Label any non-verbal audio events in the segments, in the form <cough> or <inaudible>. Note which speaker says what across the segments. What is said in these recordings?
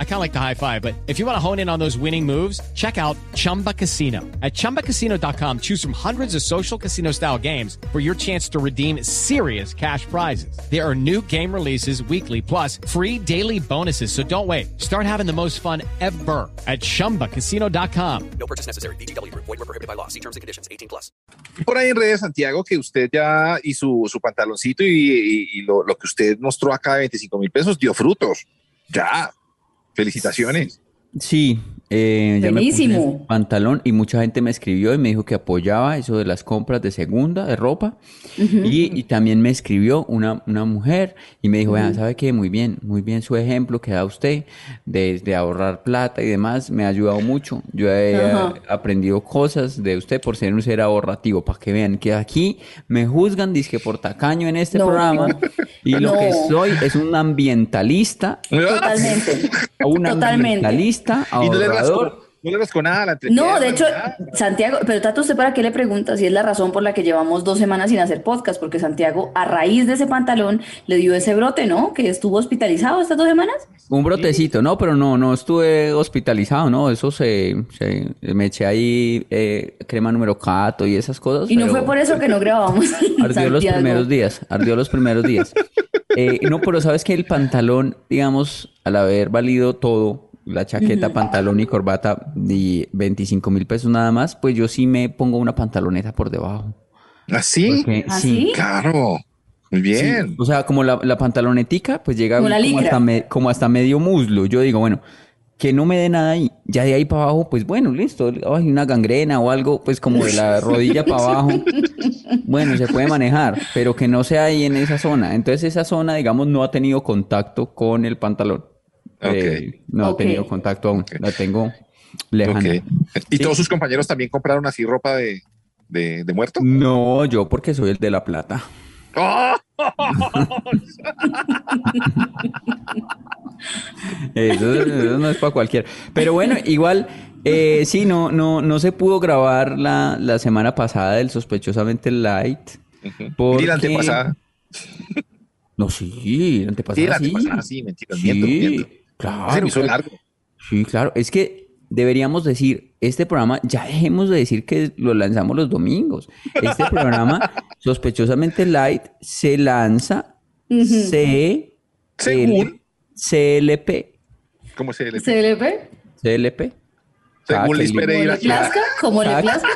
Speaker 1: I kind of like the high five, but if you want to hone in on those winning moves, check out Chumba Casino. At ChumbaCasino.com, choose from hundreds of social casino style games for your chance to redeem serious cash prizes. There are new game releases weekly, plus free daily bonuses. So don't wait. Start having the most fun ever at ChumbaCasino.com.
Speaker 2: No purchase necessary. BGW. Void were prohibited by law. See terms and conditions. 18 plus.
Speaker 3: Por ahí en redes, Santiago, que usted ya y su, su pantaloncito y, y, y lo, lo que usted mostró acá de 25 mil pesos dio frutos. Ya. Felicitaciones.
Speaker 4: Sí, eh, ya me puse
Speaker 5: Buenísimo.
Speaker 4: ese pantalón y mucha gente me escribió y me dijo que apoyaba eso de las compras de segunda, de ropa. y, y también me escribió una, una mujer y me dijo, vean, ¿sabe qué? Muy bien, muy bien su ejemplo que da usted de, de ahorrar plata y demás. Me ha ayudado mucho. Yo he aprendido cosas de usted por ser un ser ahorrativo, para que vean que aquí me juzgan, dizque por tacaño en este
Speaker 5: No.
Speaker 4: programa. Y lo que soy es un ambientalista,
Speaker 5: Totalmente.
Speaker 4: un
Speaker 5: Totalmente.
Speaker 4: ambientalista,
Speaker 3: no le no rascó nada a la
Speaker 5: No, de hecho,
Speaker 3: nada.
Speaker 5: Santiago, pero Tato, ¿usted para qué le pregunta si es la razón por la que llevamos dos semanas sin hacer podcast? Porque Santiago, a raíz de ese pantalón, le dio ese brote, ¿no? Que estuvo hospitalizado estas dos semanas.
Speaker 4: Un brotecito, no, pero no, no estuve hospitalizado, no, eso se, se- me eché ahí eh, crema número cato y esas cosas.
Speaker 5: Y no fue por eso que no grabamos. <laughs>
Speaker 4: Ardió los primeros días, ardió los primeros días. Eh, no, pero sabes que el pantalón, digamos, al haber valido todo, la chaqueta, pantalón y corbata, de 25 mil pesos nada más, pues yo sí me pongo una pantaloneta por debajo.
Speaker 3: ¿Así?
Speaker 4: Porque,
Speaker 5: ¿Ah,
Speaker 4: sí?
Speaker 3: Claro. Muy
Speaker 4: Sí,
Speaker 3: bien.
Speaker 4: o sea, como la, la pantalonetica, pues llega
Speaker 5: Como
Speaker 4: hasta, me- como hasta medio muslo. Yo digo, bueno, que no me dé nada ahí. Ya de ahí para abajo, pues bueno, listo. Ay, una gangrena o algo, pues como de la <laughs> rodilla para abajo. Bueno, se puede manejar, pero que no sea ahí en esa zona. Entonces esa zona, digamos, no ha tenido contacto con el pantalón. Eh, no
Speaker 5: Ok.
Speaker 4: ha tenido contacto aún. La tengo lejana.
Speaker 3: ¿Y todos sus compañeros también compraron así ropa de, de, de muerto?
Speaker 4: No, yo porque soy el de la plata. Eso, eso no es para cualquiera. Pero bueno, igual, eh, sí, no, no, no se pudo grabar la, la semana pasada del sospechosamente light.
Speaker 3: Y la antepasada.
Speaker 4: No, sí, la antepasada
Speaker 3: Sí, la
Speaker 4: sí.
Speaker 3: antepasada, sí, mentira,
Speaker 4: Sí,
Speaker 3: miento, miento.
Speaker 4: Claro.
Speaker 3: Se me hizo largo.
Speaker 4: Sí, claro. Es que deberíamos decir, este programa, ya dejemos de decir que lo lanzamos los domingos. Este programa, <laughs> sospechosamente light, se lanza C
Speaker 3: Según,
Speaker 4: CLP.
Speaker 3: ¿cómo
Speaker 5: ¿CLP?
Speaker 4: CLP. Cada
Speaker 3: Según
Speaker 4: que
Speaker 3: Liz
Speaker 4: Liz-
Speaker 5: ¿Cómo
Speaker 3: Pereira.
Speaker 5: le plazca? ¿Cómo le plazca?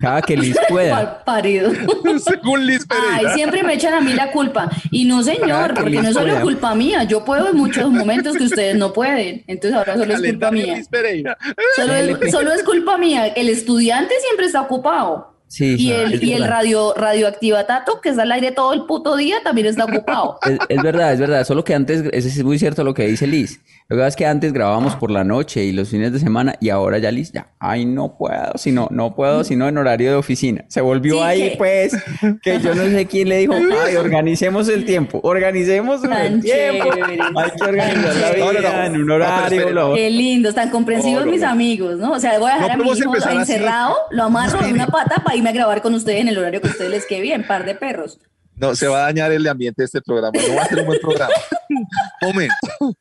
Speaker 4: Cada que Liz <laughs> pueda.
Speaker 5: Parido. <laughs>
Speaker 3: Según Liz
Speaker 5: Ay,
Speaker 3: Pereira.
Speaker 5: siempre me echan a mí la culpa. Y no, señor, porque no es solo culpa mía. Yo puedo en muchos momentos que ustedes no pueden. Entonces ahora solo es culpa mía.
Speaker 3: Liz Pereira.
Speaker 5: Solo es, solo es culpa mía. El estudiante siempre está ocupado.
Speaker 4: Sí,
Speaker 5: Y
Speaker 4: sí,
Speaker 5: el,
Speaker 4: es
Speaker 5: y el radio, radioactiva Tato, que está al aire todo el puto día, también está ocupado. <laughs>
Speaker 4: Es, es verdad, es verdad. Solo que antes, eso es muy cierto lo que dice Liz. Lo que pasa es que antes grabábamos por la noche y los fines de semana y ahora ya Liz, ya, ay, no puedo, si no, no puedo, sino en horario de oficina. Se volvió
Speaker 5: Sí,
Speaker 4: ahí,
Speaker 5: que-
Speaker 4: pues, que yo no sé quién le dijo, ay, organicemos el tiempo, organicemos el
Speaker 5: Tan
Speaker 4: tiempo.
Speaker 5: chévere.
Speaker 4: Hay que organizar la
Speaker 3: No, no,
Speaker 4: vida
Speaker 3: no.
Speaker 4: en un horario. lo-
Speaker 5: Qué lindos, tan comprensivos mis amigos, ¿no? O sea, voy a dejar
Speaker 3: No
Speaker 5: a mi hijo encerrado, lo amarro en una pata para irme a grabar con ustedes en el horario que a ustedes les quede bien, par de perros.
Speaker 3: No, se va a dañar el ambiente de este programa. No va a ser un buen programa. <laughs> Momento.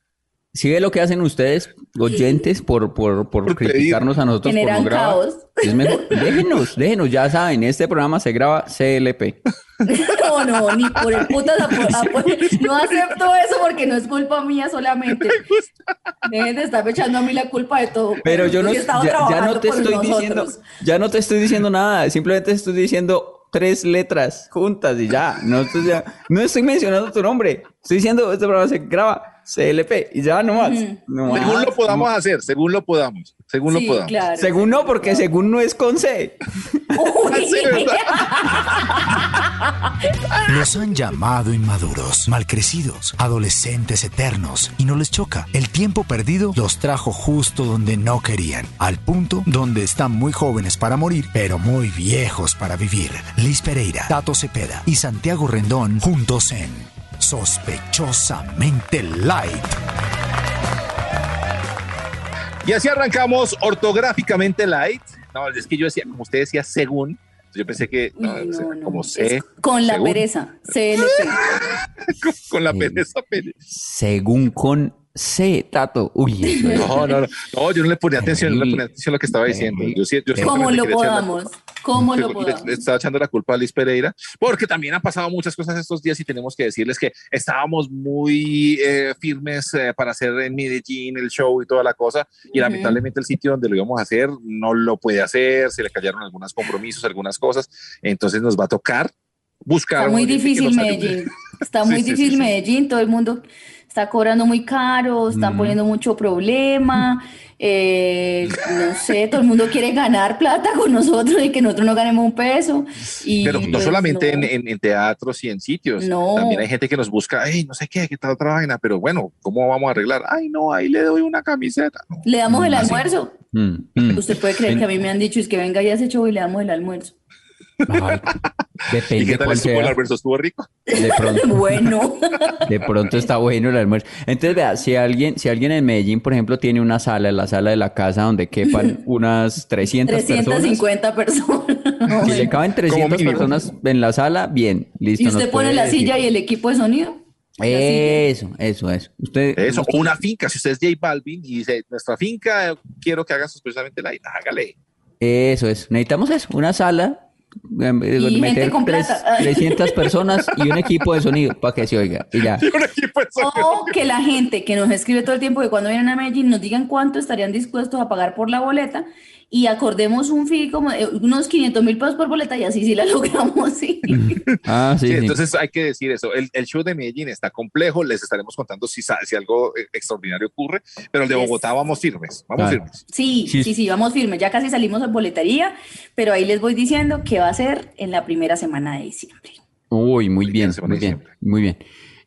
Speaker 4: ¿Sí ve lo que hacen ustedes, oyentes, por, por, por
Speaker 3: Por pedir.
Speaker 4: criticarnos a nosotros por no
Speaker 5: Generan
Speaker 4: grabar?
Speaker 5: caos.
Speaker 4: Es mejor, <laughs> déjenos, déjenos, ya saben, este programa se graba CLP. <laughs>
Speaker 5: No, no, ni por el putas no acepto eso porque no es culpa mía solamente. Dejen de estarme echando a mí la culpa de todo.
Speaker 4: Pero yo no,
Speaker 5: he estado
Speaker 4: ya, ya no
Speaker 5: trabajando
Speaker 4: te estoy diciendo, ya no te estoy diciendo nada, simplemente estoy diciendo tres letras juntas y ya, no estoy, ya- no estoy mencionando tu nombre, estoy diciendo este programa se graba CLP y ya no más. no más,
Speaker 3: Según lo podamos
Speaker 4: no-
Speaker 3: hacer, según lo podamos. Según lo podamos.
Speaker 5: claro.
Speaker 4: Según no, porque según no es con C.
Speaker 5: Uy. <laughs>
Speaker 3: Sí, ¿verdad? <laughs>
Speaker 6: Los han llamado inmaduros, malcrecidos, adolescentes eternos y no les choca. El tiempo perdido los trajo justo donde no querían, al punto donde están muy jóvenes para morir, pero muy viejos para vivir. Liz Pereira, Tato Cepeda y Santiago Rendón juntos en Sospechosamente Light.
Speaker 3: Y así arrancamos ortográficamente light. No, es que yo decía, como usted decía, según, Yo pensé que no,
Speaker 5: no, no.
Speaker 3: como
Speaker 5: Es
Speaker 3: C,
Speaker 5: con la
Speaker 3: según.
Speaker 5: pereza, CLP.
Speaker 3: con, <laughs> con la pereza. pere-
Speaker 4: Según con C, Tato. Uy,
Speaker 3: No, no, no, no, yo no le ponía atención, no le ponía atención a lo que estaba diciendo. Yo, sí- yo
Speaker 5: ¿Cómo
Speaker 3: simplemente
Speaker 5: lo podamos? ¿Cómo lo
Speaker 3: le-
Speaker 5: podamos?
Speaker 3: le estaba echando la culpa a Liz Pereira, porque también han pasado muchas cosas estos días y tenemos que decirles que estábamos muy eh, firmes eh, para hacer en Medellín el show y toda la cosa, y
Speaker 5: Ujú.
Speaker 3: lamentablemente el sitio donde lo íbamos a hacer no lo puede hacer, se le cayeron algunos compromisos, algunas cosas, entonces nos va a tocar buscar.
Speaker 5: Está muy difícil. Medellín. Está <laughs>
Speaker 3: Sí,
Speaker 5: muy
Speaker 3: sí, sí,
Speaker 5: difícil
Speaker 3: sí.
Speaker 5: Medellín. Todo el mundo está cobrando muy caro, están poniendo mucho problema. <laughs> eh, no sé, todo el mundo quiere ganar plata con nosotros y que nosotros no ganemos un peso. Y
Speaker 3: Pero no
Speaker 5: pues,
Speaker 3: solamente
Speaker 5: no.
Speaker 3: En, en- teatros y en sitios,
Speaker 5: No.
Speaker 3: también hay gente que nos busca, ay, no sé qué, qué tal otra vaina, pero bueno, ¿cómo vamos a arreglar? Ay, no, ahí le doy una camiseta. No.
Speaker 5: Le damos el
Speaker 3: Así.
Speaker 5: almuerzo.
Speaker 4: Mm, mm.
Speaker 5: Usted puede creer que a mí me han dicho es que venga y hace show y le damos el almuerzo.
Speaker 4: Ay,
Speaker 3: ¿Y
Speaker 4: depende
Speaker 3: qué tal estuvo el almuerzo? ¿Estuvo rico?
Speaker 4: De pronto, <laughs>
Speaker 5: Bueno,
Speaker 4: de pronto está bueno el almuerzo. Entonces, vea, si alguien, si alguien en Medellín, por ejemplo, tiene una sala, la sala de la casa donde quepan <laughs> unas 300 personas.
Speaker 5: 350 personas.
Speaker 4: Si le caben 300
Speaker 3: mínimo.
Speaker 4: personas en la sala, bien, listo.
Speaker 5: Y usted pone la
Speaker 4: decir.
Speaker 5: silla y el equipo de sonido.
Speaker 4: Eso, eso, eso. Usted,
Speaker 3: Eso, o una finca, si usted es J Balvin y dice, nuestra finca, quiero que hagas precisamente la hágale.
Speaker 4: Eso es. Necesitamos eso, una sala. Em, eh,
Speaker 5: Y gente
Speaker 4: meter
Speaker 5: con
Speaker 4: tres-
Speaker 5: plata.
Speaker 4: 300 personas y un equipo de sonido para que se oiga. Y ya. <laughs>
Speaker 3: Y un equipo de sonido.
Speaker 5: O que la gente que nos escribe todo el tiempo que cuando vienen a Medellín nos digan cuánto estarían dispuestos a pagar por la boleta y acordemos un fee como de unos 500 mil pesos por boleta y así sí la <laughs> logramos, sí. <laughs>
Speaker 4: Ah, sí,
Speaker 3: Sí,
Speaker 4: sí.
Speaker 3: entonces hay que decir eso. El, el show de Medellín está complejo, les estaremos contando si, si algo eh, extraordinario ocurre, pero el de
Speaker 5: Yes.
Speaker 3: Bogotá vamos firmes, vamos
Speaker 4: Claro.
Speaker 3: firmes.
Speaker 5: Sí,
Speaker 4: Sí.
Speaker 5: sí, sí, vamos firmes. Ya casi salimos a boletería, pero ahí les voy diciendo que va a ser en la primera semana de diciembre.
Speaker 4: Uy, muy bien, muy bien, muy bien.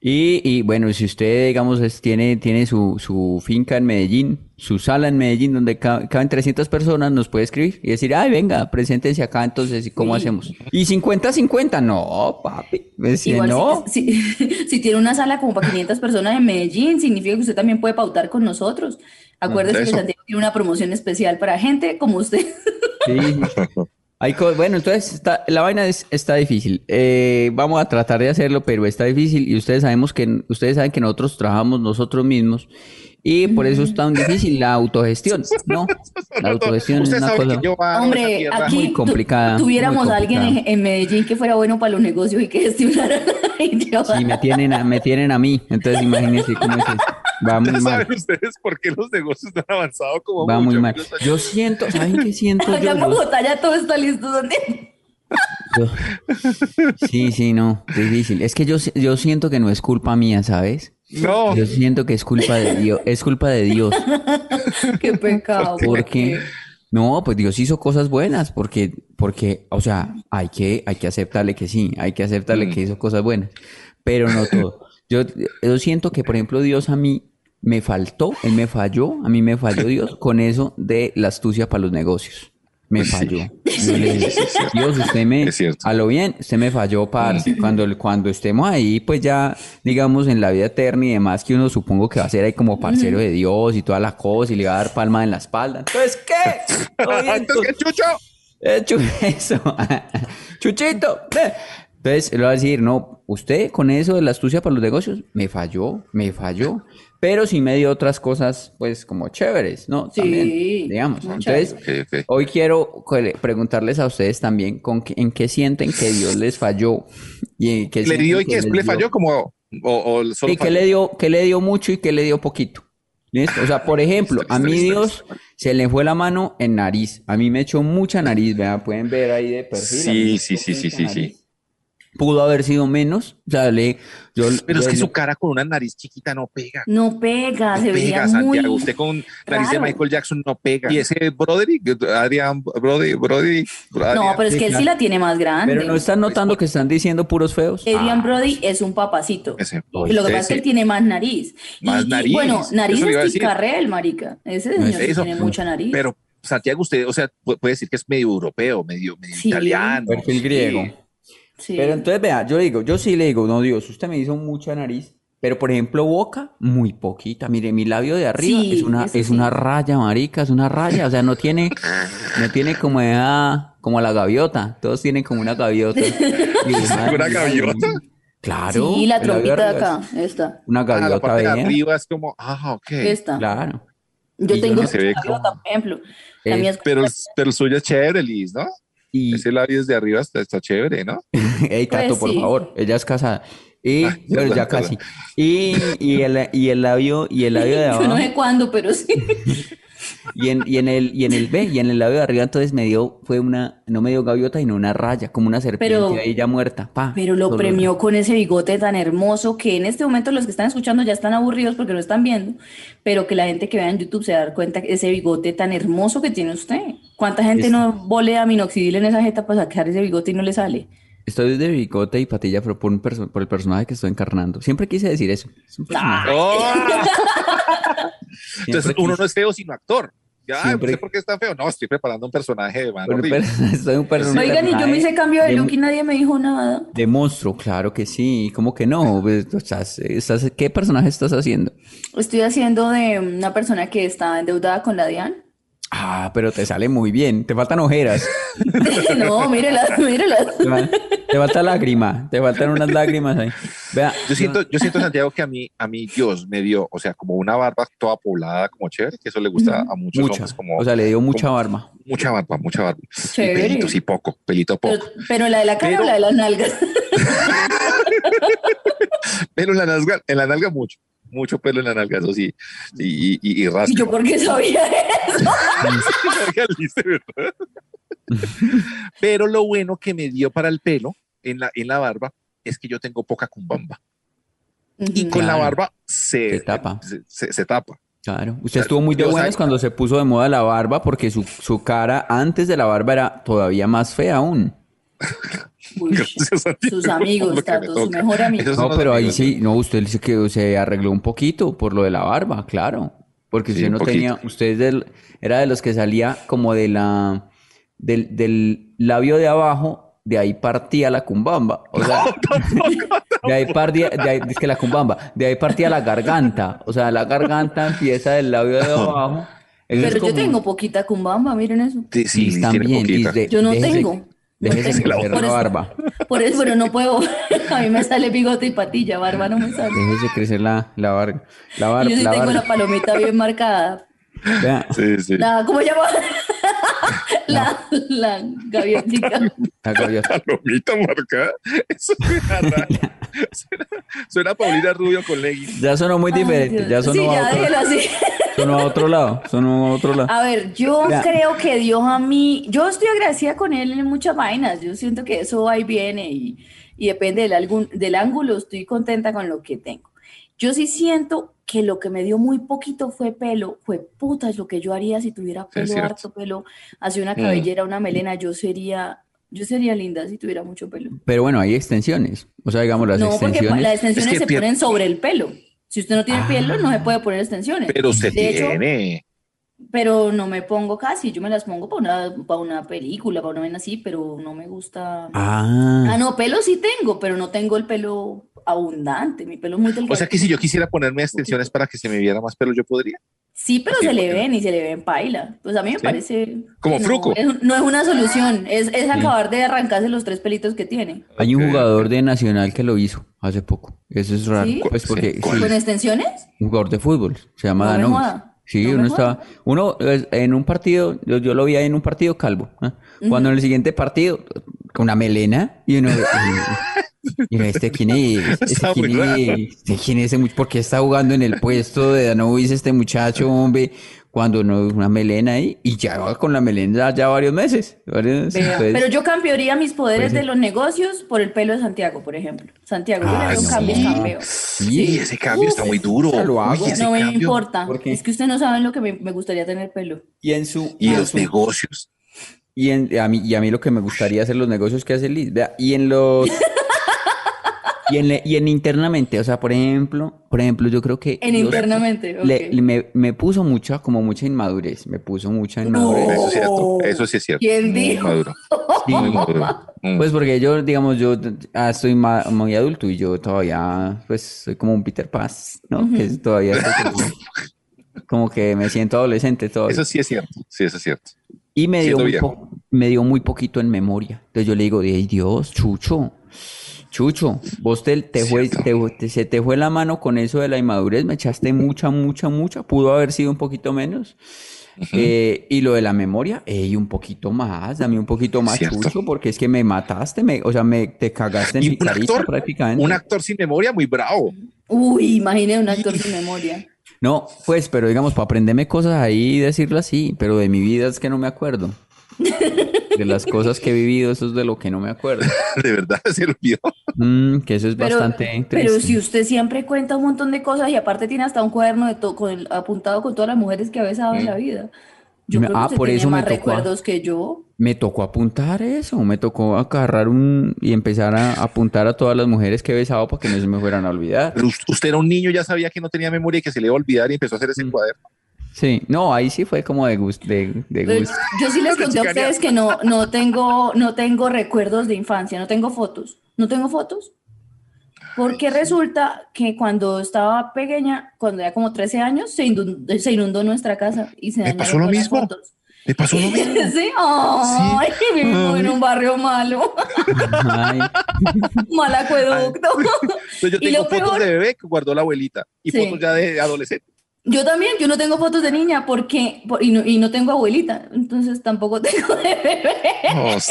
Speaker 4: Y, y bueno, si usted, digamos, es- tiene, tiene su, su finca en Medellín, su sala en Medellín donde ca- caben 300 personas, nos puede escribir y decir, ay, venga, preséntense acá, entonces, ¿y cómo
Speaker 5: Sí.
Speaker 4: hacemos? Y 50-50, no, papi. Pues,
Speaker 5: Igual
Speaker 4: no.
Speaker 5: si, si- <laughs> si tiene una sala como para 500 personas en Medellín, significa que usted también puede pautar con nosotros. Acuérdese que. Santiago tiene una promoción especial para gente como usted.
Speaker 4: Sí. <laughs> Hay bueno, entonces está- la vaina es- está difícil. Eh, vamos a tratar de hacerlo, pero está difícil y ustedes sabemos que ustedes saben que nosotros trabajamos nosotros mismos y por eso es tan difícil la autogestión, <laughs> ¿no? La autogestión es una cosa.
Speaker 5: Hombre, aquí
Speaker 4: Muy complicada,
Speaker 5: tuviéramos
Speaker 4: muy
Speaker 5: a alguien en, Medellín que fuera bueno para los negocios y que <laughs> gestionara y
Speaker 4: Sí, me tienen a, me tienen a mí, entonces imagínense cómo es esto. Va muy
Speaker 3: ¿Ya
Speaker 4: mal,
Speaker 3: saben ustedes por qué los negocios no han avanzado como
Speaker 4: va
Speaker 3: mucho,
Speaker 4: muy mal. Yo siento, ¿saben qué siento yo?
Speaker 5: Acá en
Speaker 4: Yo-
Speaker 5: Bogotá ya todo está listo. ¿dónde?
Speaker 4: yo- Sí, sí, no, difícil. Es que yo, yo siento que no es culpa mía, ¿sabes?
Speaker 3: No,
Speaker 4: Yo siento que es culpa de Dios, es culpa de Dios. <laughs>
Speaker 5: Qué pecado.
Speaker 4: Porque, no, pues Dios hizo cosas buenas, porque, porque, o sea, hay que, hay que aceptarle que sí, hay que aceptarle que hizo cosas buenas, pero no todo. Yo, yo siento que, por ejemplo, Dios a mí me faltó, Él me falló, a mí me falló <laughs> Dios con eso de la astucia para los negocios. Me falló. <laughs> Yo le dije, Dios, usted me, a lo bien, usted me falló, parce. Cuando, cuando estemos ahí, pues ya, digamos, en la vida eterna y demás, que uno supongo que va a ser ahí como parcero de Dios y toda la cosa y le va a dar palma en la espalda. Entonces, ¿qué? <laughs>
Speaker 3: Entonces, ¿qué, Chucho?
Speaker 4: eh, chu- eso. Chuchito. eh. Entonces, le va a decir, no, usted con eso de la astucia para los negocios, me falló, me falló. Pero sí me dio otras cosas, pues, como chéveres, ¿no?
Speaker 5: Sí,
Speaker 4: También, digamos. Entonces, hoy quiero preguntarles a ustedes también con qué- en qué sienten que Dios les falló. Y en qué
Speaker 3: ¿Le dio y que
Speaker 4: les
Speaker 3: le falló como o, o solo
Speaker 4: y que le dio, que le dio mucho y que le dio poquito. ¿Listo? O sea, por <laughs> ejemplo, a mí Dios se le fue la mano en nariz. A mí me echó mucha nariz, ¿verdad? Pueden ver ahí de perfil.
Speaker 3: Sí, sí, sí, sí, sí, sí.
Speaker 4: Pudo haber sido menos. O sea, le, yo,
Speaker 3: Pero es
Speaker 4: yo-
Speaker 3: que su cara con una nariz chiquita no pega.
Speaker 5: No pega,
Speaker 3: No
Speaker 5: se veía
Speaker 3: pega,
Speaker 5: muy.
Speaker 3: Santiago. Usted con nariz de. Michael Jackson no pega. Y ese Broderick, Adrián Brody, Brody,
Speaker 5: No, pero es que él sí la tiene más grande.
Speaker 4: Pero no están notando que están diciendo puros feos.
Speaker 5: Adrian Brody es un papacito.
Speaker 3: Ese,
Speaker 5: Lo que pasa es que él tiene más nariz. Y-
Speaker 3: Más
Speaker 5: y,
Speaker 3: nariz,
Speaker 5: bueno, nariz es. Carrel, marica. Ese
Speaker 4: No
Speaker 5: señor
Speaker 4: es
Speaker 5: tiene mucha nariz.
Speaker 3: Pero Santiago, usted, o sea, pu- puede decir que es medio europeo, medio, medio
Speaker 5: Sí.
Speaker 3: italiano.
Speaker 4: Perfil griego.
Speaker 5: Sí.
Speaker 4: Pero entonces, vea, yo le digo, yo sí le digo, no, Dios, usted me hizo mucha nariz. Pero, por ejemplo, boca, muy poquita. Mire, mi labio de arriba
Speaker 5: Sí,
Speaker 4: es una, es
Speaker 5: sí.
Speaker 4: una raya, marica, es una raya. O sea, no tiene, no tiene como esa, como la gaviota. Todos tienen como una gaviota. <laughs>
Speaker 3: ¿Una gaviota?
Speaker 4: Claro.
Speaker 5: Sí, la trompita de acá, esta,
Speaker 4: Una
Speaker 3: Ah, la
Speaker 4: gaviota
Speaker 3: parte de
Speaker 4: vea.
Speaker 3: arriba es como, ah, ok.
Speaker 5: esta.
Speaker 4: Claro.
Speaker 5: Yo
Speaker 4: Y yo
Speaker 5: tengo esta gaviota, por ejemplo. La
Speaker 4: Eh,
Speaker 5: mía es
Speaker 3: Pero, pero el suyo es chévere, Liz, ¿no?
Speaker 4: Y,
Speaker 3: Ese labio desde arriba está, está chévere, ¿no? <laughs>
Speaker 4: Ey, Tato,
Speaker 5: Pues
Speaker 4: por
Speaker 5: sí.
Speaker 4: favor, ella es casada. Y,
Speaker 3: Ah, <laughs> ya
Speaker 4: bueno, casi. Y, y, el, y el labio, y el labio de <laughs>
Speaker 5: Yo
Speaker 4: abajo,
Speaker 5: no sé cuándo, pero sí.
Speaker 4: Y en, y en el, y en el B, y en el labio de arriba, entonces me dio, fue una, no me dio gaviota, sino una raya, como una serpiente
Speaker 5: Pero-
Speaker 4: ahí ya muerta. Pa,
Speaker 5: Pero lo premió con ese bigote tan hermoso que en este momento los que están escuchando ya están aburridos porque lo están viendo, pero que la gente que vea en YouTube se va a dar cuenta que ese bigote tan hermoso que tiene usted. ¿Cuánta gente
Speaker 4: Es-
Speaker 5: no volea minoxidil en esa jeta para sacar ese bigote y no le sale?
Speaker 4: Estoy de bigote y patilla, pero por, un perso- por el personaje que estoy encarnando. Siempre quise decir eso. Es un personaje.
Speaker 3: ¡Oh! Entonces uno no es feo, sino actor. Ya,
Speaker 4: Siempre-
Speaker 3: no sé por qué es tan feo. No, estoy preparando un personaje de mano
Speaker 4: por un
Speaker 3: horrible.
Speaker 4: per- Soy un per- un
Speaker 5: Oigan, y yo me
Speaker 4: personaje
Speaker 5: hice cambio de
Speaker 4: de
Speaker 5: look y nadie me dijo nada.
Speaker 4: De monstruo, claro que sí. ¿Cómo que no? Pues, o sea, estás- ¿qué personaje estás haciendo?
Speaker 5: Estoy haciendo de una persona que está endeudada con la DIAN.
Speaker 4: Ah, pero te sale muy bien. Te faltan ojeras. <laughs>
Speaker 5: no, mírela, mírela.
Speaker 4: Te, fa- te falta lágrima. Te faltan unas lágrimas ahí. Vea,
Speaker 3: Yo siento, yo siento, Santiago, que a mí, a mí Dios me dio, o sea, como una barba toda poblada, como chévere, que eso le gusta a muchos
Speaker 4: mucha.
Speaker 3: hombres, como
Speaker 4: O sea, le dio mucha
Speaker 3: como-
Speaker 4: barba.
Speaker 3: mucha barba, mucha barba. Y
Speaker 5: Chévere.
Speaker 3: pelito, sí, poco, pelito poco.
Speaker 5: Pero, pero la de la cara
Speaker 3: Pero-
Speaker 5: o la de las nalgas. <laughs>
Speaker 3: Pero en la nalga, en la nalga mucho, mucho pelo en la nalga, eso sí, y, y, y, y.
Speaker 5: ¿Y yo por qué sabía eso? <laughs>
Speaker 3: Pero lo bueno que me dio para el pelo en la, en la barba es que yo tengo poca cumbamba. Y con la barba se,
Speaker 4: Se tapa.
Speaker 3: Se, se- se tapa.
Speaker 4: Claro. Usted estuvo muy de
Speaker 3: Yo, o sea,
Speaker 4: buenas cuando se puso de moda la barba porque su, su cara antes de la barba era todavía más fea aún.
Speaker 5: Uy, <laughs>
Speaker 3: Gracias, Santiago,
Speaker 5: sus amigos,
Speaker 3: me
Speaker 5: Tato, su mejor amigo.
Speaker 4: No, pero ahí sí, no, usted dice que se arregló un poquito por lo de la barba, claro. Porque
Speaker 3: Sí,
Speaker 4: usted no
Speaker 3: poquito.
Speaker 4: tenía, usted es del- era de los que salía como de la, del, del labio de abajo, de ahí partía la cumbamba. O sea, <laughs> <laughs> de ahí partía, de ahí, es que la cumbamba, de ahí partía la garganta. O sea, la garganta empieza del labio de abajo. Eso
Speaker 5: Pero yo tengo poquita cumbamba, miren eso.
Speaker 3: Sí, sí,
Speaker 4: también,
Speaker 5: Yo no
Speaker 4: déjese-
Speaker 5: tengo.
Speaker 4: Déjese crecer
Speaker 5: Por
Speaker 4: la
Speaker 5: eso-
Speaker 4: barba.
Speaker 5: Por eso, pero no puedo. <laughs> A mí me sale bigote y patilla, barba no me sale.
Speaker 4: Déjese crecer la, la barba. La barba.
Speaker 5: Yo sí
Speaker 4: la
Speaker 5: tengo
Speaker 4: barba.
Speaker 5: la palomita bien marcada.
Speaker 4: Vea,
Speaker 3: Sí, sí.
Speaker 5: La, ¿cómo llama? <laughs> La, la gaviotica.
Speaker 4: la gaviota.
Speaker 3: Palomita marcada. Eso suena. Suena, <laughs> suena Paulina Rubio con leggings.
Speaker 4: Ya sonó muy
Speaker 5: Ay,
Speaker 4: diferente,
Speaker 5: Dios.
Speaker 4: ya sonó,
Speaker 5: Sí,
Speaker 4: a
Speaker 5: ya
Speaker 4: otro,
Speaker 5: déjelo así.
Speaker 4: sonó a otro lado, sonó a otro lado.
Speaker 5: A ver, yo
Speaker 4: Ya.
Speaker 5: creo que Dios a mí, yo estoy agradecida con él en muchas vainas, yo siento que eso va y viene y, y depende del, algún, del ángulo, estoy contenta con lo que tengo. Yo sí siento que lo que me dio muy poquito fue pelo, fue puta, es lo que yo haría si tuviera pelo, harto pelo, así una
Speaker 3: Mm.
Speaker 5: cabellera, una melena, yo sería, yo sería linda si tuviera mucho pelo.
Speaker 4: Pero bueno, hay extensiones. O sea, digamos, las
Speaker 5: no,
Speaker 4: extensiones.
Speaker 5: las extensiones
Speaker 3: Es que
Speaker 5: se ponen sobre el pelo. Si usted no tiene
Speaker 4: Ah.
Speaker 5: pelo, no se puede poner extensiones.
Speaker 3: Pero usted
Speaker 5: De hecho,
Speaker 3: tiene.
Speaker 5: Pero no me pongo casi, yo me las pongo para una, para una película, para una vaina así, pero no me gusta. Ah,
Speaker 4: Ah,
Speaker 5: no, pelo sí tengo, pero no tengo el pelo abundante, mi pelo es muy delgado.
Speaker 3: O sea que si yo quisiera ponerme extensiones para que se me viera más pelo, yo podría.
Speaker 5: Sí, pero
Speaker 3: Así,
Speaker 5: se le ven y se le ven paila. Pues a mí me
Speaker 3: ¿Sí?
Speaker 5: parece
Speaker 3: Como
Speaker 5: no,
Speaker 3: fruco.
Speaker 5: es- no es una solución, es, es acabar de arrancarse los tres pelitos que tiene.
Speaker 4: hay un jugador de Nacional que lo hizo hace poco. Eso es raro.
Speaker 5: ¿Sí?
Speaker 4: Pues porque
Speaker 3: Sí,
Speaker 5: ¿Con extensiones?
Speaker 4: un jugador de fútbol. Se llama
Speaker 5: No joda.
Speaker 4: Sí,
Speaker 5: No
Speaker 4: uno estaba, uno en un partido, yo, yo lo vi ahí en un partido calvo, ¿ah? cuando en el siguiente partido, con una melena, y uno, y uno, ¿este quién es? <laughs> ¿Este
Speaker 3: muy
Speaker 4: quién es? ¿Este quién es ¿Por qué está jugando en el puesto de Danovis este muchacho, hombre? Cuando no, una melena ahí, y ya va con la melena ya varios meses. varios-
Speaker 5: Vea,
Speaker 4: entonces-
Speaker 5: Pero yo cambiaría mis poderes
Speaker 4: Pues sí.
Speaker 5: de los negocios por el pelo de Santiago, por ejemplo. Santiago, yo le
Speaker 4: no.
Speaker 5: cambio cambio.
Speaker 3: Sí, ese cambio está muy duro.
Speaker 4: ya lo hago.
Speaker 3: Uy,
Speaker 5: No me
Speaker 3: cambio.
Speaker 5: importa. Es que ustedes no saben lo que me, me gustaría tener pelo.
Speaker 4: y en su,
Speaker 3: Y
Speaker 4: en
Speaker 3: los
Speaker 4: su-
Speaker 3: negocios.
Speaker 4: Y, en- a mí, y a mí lo que me gustaría hacer los negocios que hace Liz. Vea, y en los. <laughs> y, en, y en internamente, o sea, por ejemplo, por ejemplo, yo creo que.
Speaker 5: En
Speaker 4: Dios
Speaker 5: internamente, ok.
Speaker 4: le- le- me, me puso mucha, como mucha inmadurez. Me puso mucha inmadurez.
Speaker 3: Eso es cierto. Eso sí es cierto.
Speaker 5: ¿Quién
Speaker 3: Muy
Speaker 5: dijo?
Speaker 3: maduro.
Speaker 4: Sí.
Speaker 3: Muy maduro. Mm.
Speaker 4: Pues porque yo, digamos, yo ah, estoy ma- muy adulto y yo todavía, pues, soy como un Peter Paz, ¿no? Que es todavía como, <laughs> como que me siento adolescente todavía.
Speaker 3: Eso sí es cierto. Sí, eso es cierto.
Speaker 4: Y me dio, muy me dio muy poquito en memoria. Entonces yo le digo, ay Dios, Chucho, Chucho, vos te, te fue,
Speaker 3: Cierto.
Speaker 4: te- te- se te fue la mano con eso de la inmadurez, me echaste mucha, mucha, mucha, pudo haber sido un poquito menos. Eh, y lo de la memoria, ey, un poquito más, dame un poquito más,
Speaker 3: Cierto.
Speaker 4: Chucho, porque es que me mataste, me, o sea, me, te cagaste en mi
Speaker 3: un
Speaker 4: carita
Speaker 3: actor,
Speaker 4: prácticamente.
Speaker 3: un actor sin memoria muy bravo.
Speaker 5: Uy, imagine un actor sin memoria.
Speaker 4: No, pues, pero digamos, para aprenderme cosas ahí y decirlo así, pero de mi vida es que no me acuerdo. De las cosas que he vivido, eso es de lo que no me acuerdo. <laughs>
Speaker 3: De verdad, <laughs> se olvidó.
Speaker 4: Mm, que eso es
Speaker 5: Pero,
Speaker 4: bastante triste.
Speaker 5: pero si usted siempre cuenta un montón de cosas y aparte tiene hasta un cuaderno de con el- apuntado con todas las mujeres que ha besado en la vida. Yo
Speaker 4: Me-
Speaker 5: creo que
Speaker 4: ah,
Speaker 5: usted
Speaker 4: por
Speaker 5: tiene
Speaker 4: eso me
Speaker 5: más
Speaker 4: tocó a-
Speaker 5: recuerdos que yo.
Speaker 4: Me tocó apuntar eso, me tocó agarrar un y empezar a apuntar a todas las mujeres que he besado para que no se me fueran a olvidar.
Speaker 3: Pero us- usted era un niño, ya sabía que no tenía memoria y que se le iba a olvidar y empezó a hacer ese
Speaker 4: Mm.
Speaker 3: cuaderno.
Speaker 4: Sí, no, ahí sí fue como de gusto, de, de
Speaker 5: Yo,
Speaker 4: gusto.
Speaker 5: yo sí les conté a ustedes que no, no tengo, no tengo recuerdos de infancia, no tengo fotos. ¿No tengo fotos? Porque resulta que cuando estaba pequeña, cuando era como 13 años, se inundó, se inundó nuestra casa y se
Speaker 3: ¿Me
Speaker 5: dañaron
Speaker 3: pasó lo mismo?
Speaker 5: fotos.
Speaker 3: ¿Le pasó lo mismo? <laughs>
Speaker 5: Sí, ay, <laughs> vivimos en un barrio malo,
Speaker 4: Ay, <laughs>
Speaker 5: mal acueducto.
Speaker 3: Entonces yo
Speaker 5: Y
Speaker 3: tengo
Speaker 5: lo
Speaker 3: fotos
Speaker 5: peor-
Speaker 3: de bebé que guardó la abuelita y
Speaker 5: Sí.
Speaker 3: fotos ya de adolescente.
Speaker 5: Yo también, yo no tengo fotos de niña porque, por- y, no, y no tengo abuelita, entonces tampoco <laughs> tengo de bebé.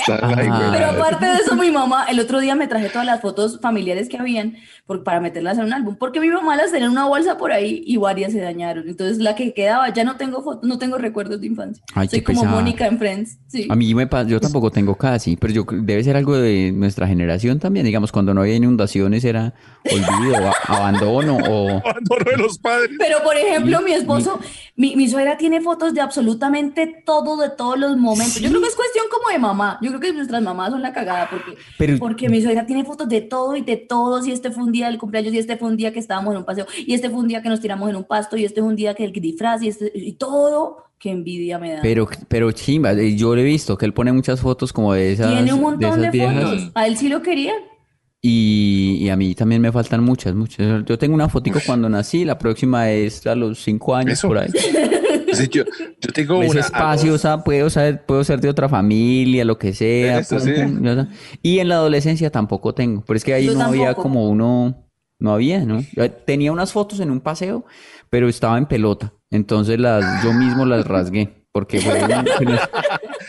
Speaker 5: Pero aparte de eso, mi mamá, el otro día me traje todas las fotos familiares que habían por- para meterlas en un álbum, porque mi mamá las tenía en una bolsa por ahí y varias se dañaron. Entonces la que quedaba, ya no tengo fotos, no tengo recuerdos de infancia.
Speaker 4: Ay,
Speaker 5: Soy como. Mónica en Friends. Sí.
Speaker 4: a mí me pasa, yo tampoco tengo casi, pero yo debe ser algo de nuestra generación también. Digamos, cuando no había inundaciones era olvido, abandono o <laughs>
Speaker 3: Abandono de los padres.
Speaker 5: Pero, por ejemplo, mi esposo, mi, mi suegra tiene fotos de absolutamente todo, de todos los momentos. Yo creo que es cuestión como de mamá. Yo creo que nuestras mamás son la cagada porque,
Speaker 4: Pero-
Speaker 5: porque mi suegra tiene fotos de todo y de todos. Y este fue un día del cumpleaños, y este fue un día que estábamos en un paseo, y este fue un día que nos tiramos en un pasto, y este fue un día que el disfraz, y, este, y todo. Qué envidia me da.
Speaker 4: Pero, pero chimba, eh, yo le he visto que él pone muchas fotos como de esas,
Speaker 5: tiene un
Speaker 4: de
Speaker 5: montón de,
Speaker 4: viejas.
Speaker 5: fotos. A él sí lo querían.
Speaker 4: Y, y a mí también me faltan muchas, muchas. Yo tengo una fotico cuando nací, la próxima es a los cinco años
Speaker 3: Eso.
Speaker 4: por ahí. <laughs>
Speaker 3: Sí, yo, yo tengo
Speaker 4: Ese
Speaker 3: una.
Speaker 4: espacio, o sea, puedo ser, puedo ser de otra familia, lo que sea.
Speaker 3: Eso
Speaker 4: pum,
Speaker 3: sí.
Speaker 4: pum, ya está. Y en la adolescencia tampoco tengo, pero es que ahí
Speaker 5: Yo
Speaker 4: no había como uno, no había, ¿no? Yo Tenía unas fotos en un paseo, pero estaba en pelota, entonces las, yo mismo las rasgué, porque que <laughs> nos,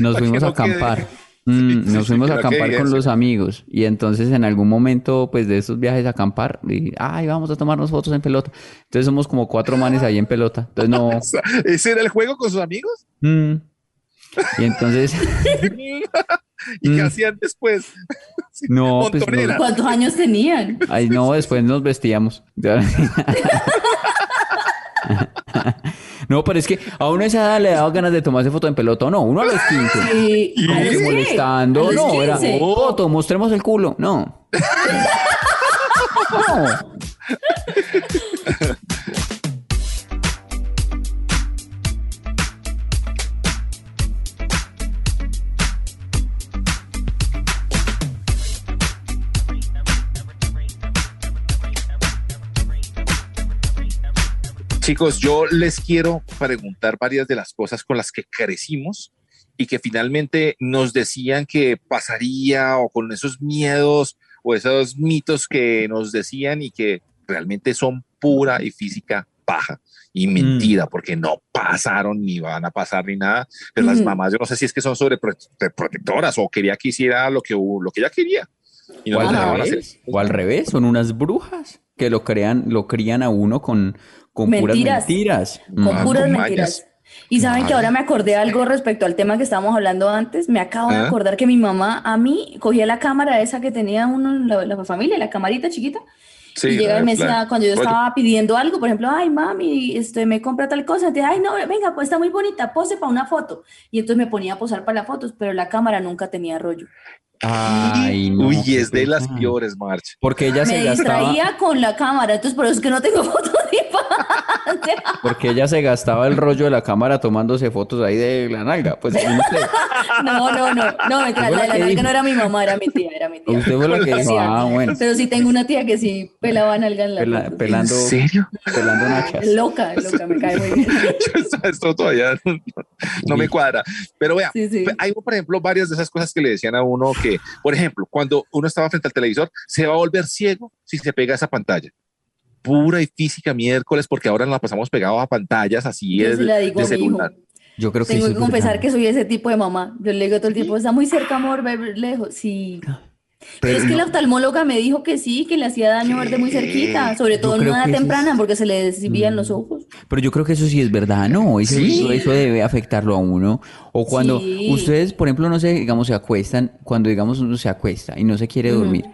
Speaker 4: nos fuimos a acampar. Mm,
Speaker 3: Sí,
Speaker 4: nos
Speaker 3: sí,
Speaker 4: fuimos a acampar con los amigos y entonces en algún momento pues de esos viajes a acampar y, ay vamos a tomarnos fotos en pelota entonces somos como cuatro manes ahí en pelota entonces no <laughs>
Speaker 3: ¿Ese era el juego con sus amigos?
Speaker 4: Mm. Y entonces, <laughs> <laughs>
Speaker 3: ¿Y
Speaker 4: Mm.
Speaker 3: qué hacían después?
Speaker 4: No, pues no,
Speaker 5: ¿Cuántos años tenían?
Speaker 4: ay, no, después nos vestíamos. No, pero es que a uno a esa edad le daba ganas de tomarse foto en pelota, ¿o no? Uno a los 15.
Speaker 5: Sí, ¿a
Speaker 4: Como
Speaker 5: los
Speaker 4: que
Speaker 5: qué?
Speaker 4: molestando,
Speaker 5: ¿A los
Speaker 4: no, era
Speaker 5: 15?
Speaker 4: foto, mostremos el culo, no. <laughs> No.
Speaker 3: Chicos, yo les quiero preguntar varias de las cosas con las que crecimos y que finalmente nos decían que pasaría o con esos miedos o esos mitos que nos decían y que realmente son pura y física paja y mentira porque no pasaron ni van a pasar ni nada. Pero las mamás, yo no sé si es que son sobreprotectoras o quería que hiciera lo que, lo que ella quería. Y no
Speaker 4: O al,
Speaker 3: hacer.
Speaker 4: revés, o al revés, son unas brujas que lo crean, lo crían a uno con, con puras
Speaker 5: Mentiras.
Speaker 4: mentiras.
Speaker 5: Con
Speaker 3: Ah,
Speaker 5: puras
Speaker 3: con
Speaker 5: mentiras.
Speaker 3: mañas.
Speaker 5: Y saben que ahora me acordé algo respecto al tema que estábamos hablando antes. Me acabo de
Speaker 3: ¿Ah?
Speaker 5: acordar que mi mamá a mí cogía la cámara esa que tenía uno en la, la familia, la camarita chiquita,
Speaker 3: Sí,
Speaker 5: y llegaba y
Speaker 3: la-
Speaker 5: me decía, cuando yo estaba pidiendo algo, por ejemplo, ay, mami, este, me compra tal cosa, entonces, ay, no, venga, pues está muy bonita, pose para una foto. Y entonces me ponía a posar para las fotos, pero la cámara nunca tenía rollo.
Speaker 4: Ay, no,
Speaker 3: Uy, es de las peores, March.
Speaker 4: Porque ella
Speaker 5: me
Speaker 4: se gastaba.
Speaker 5: distraía con la cámara, entonces por eso es que no tengo <laughs> fotos de
Speaker 4: Porque ella se gastaba el rollo de la cámara tomándose fotos ahí de la nalga. Pues no sé. <laughs>
Speaker 5: No, no, no, no, me
Speaker 4: Fue la
Speaker 5: la, la nalga
Speaker 4: dijo.
Speaker 5: no era mi mamá, era mi tía, era mi tía.
Speaker 4: Usted fue la que dijo, ah, bueno,
Speaker 5: Pero sí tengo una tía que sí pelaba nalga en la
Speaker 4: pela-
Speaker 5: foto.
Speaker 4: pelando,
Speaker 3: ¿En serio?
Speaker 4: pelando nachas.
Speaker 5: Loca, loca, me cae muy bien. <laughs>
Speaker 3: esto, esto todavía no, no me cuadra. Pero vea,
Speaker 5: Sí, sí.
Speaker 3: hay, por ejemplo, varias de esas cosas que le decían a uno que, por ejemplo, cuando uno estaba frente al televisor, se va a volver ciego si se pega a esa pantalla. Pura y física miércoles, porque ahora nos la pasamos pegados a pantallas así
Speaker 5: Yo
Speaker 3: de,
Speaker 5: sí la digo
Speaker 3: de
Speaker 5: a mi hijo.
Speaker 3: celular.
Speaker 4: Yo creo que
Speaker 5: Tengo que
Speaker 4: es
Speaker 5: confesar que soy ese tipo de mamá. Yo le digo todo el tiempo, está muy cerca, amor, ve lejos. Sí. Pero, es que
Speaker 4: no-
Speaker 5: la oftalmóloga me dijo que sí, que le hacía daño verte muy cerquita, sobre todo en una edad
Speaker 4: es-
Speaker 5: temprana, porque se le desvían los ojos.
Speaker 4: Pero yo creo que eso sí es verdad, ¿no? Eso,
Speaker 3: Sí.
Speaker 4: eso, eso debe afectarlo a uno. O cuando
Speaker 5: Sí.
Speaker 4: ustedes, por ejemplo, no sé, digamos, se acuestan, cuando digamos uno se acuesta y no se quiere dormir,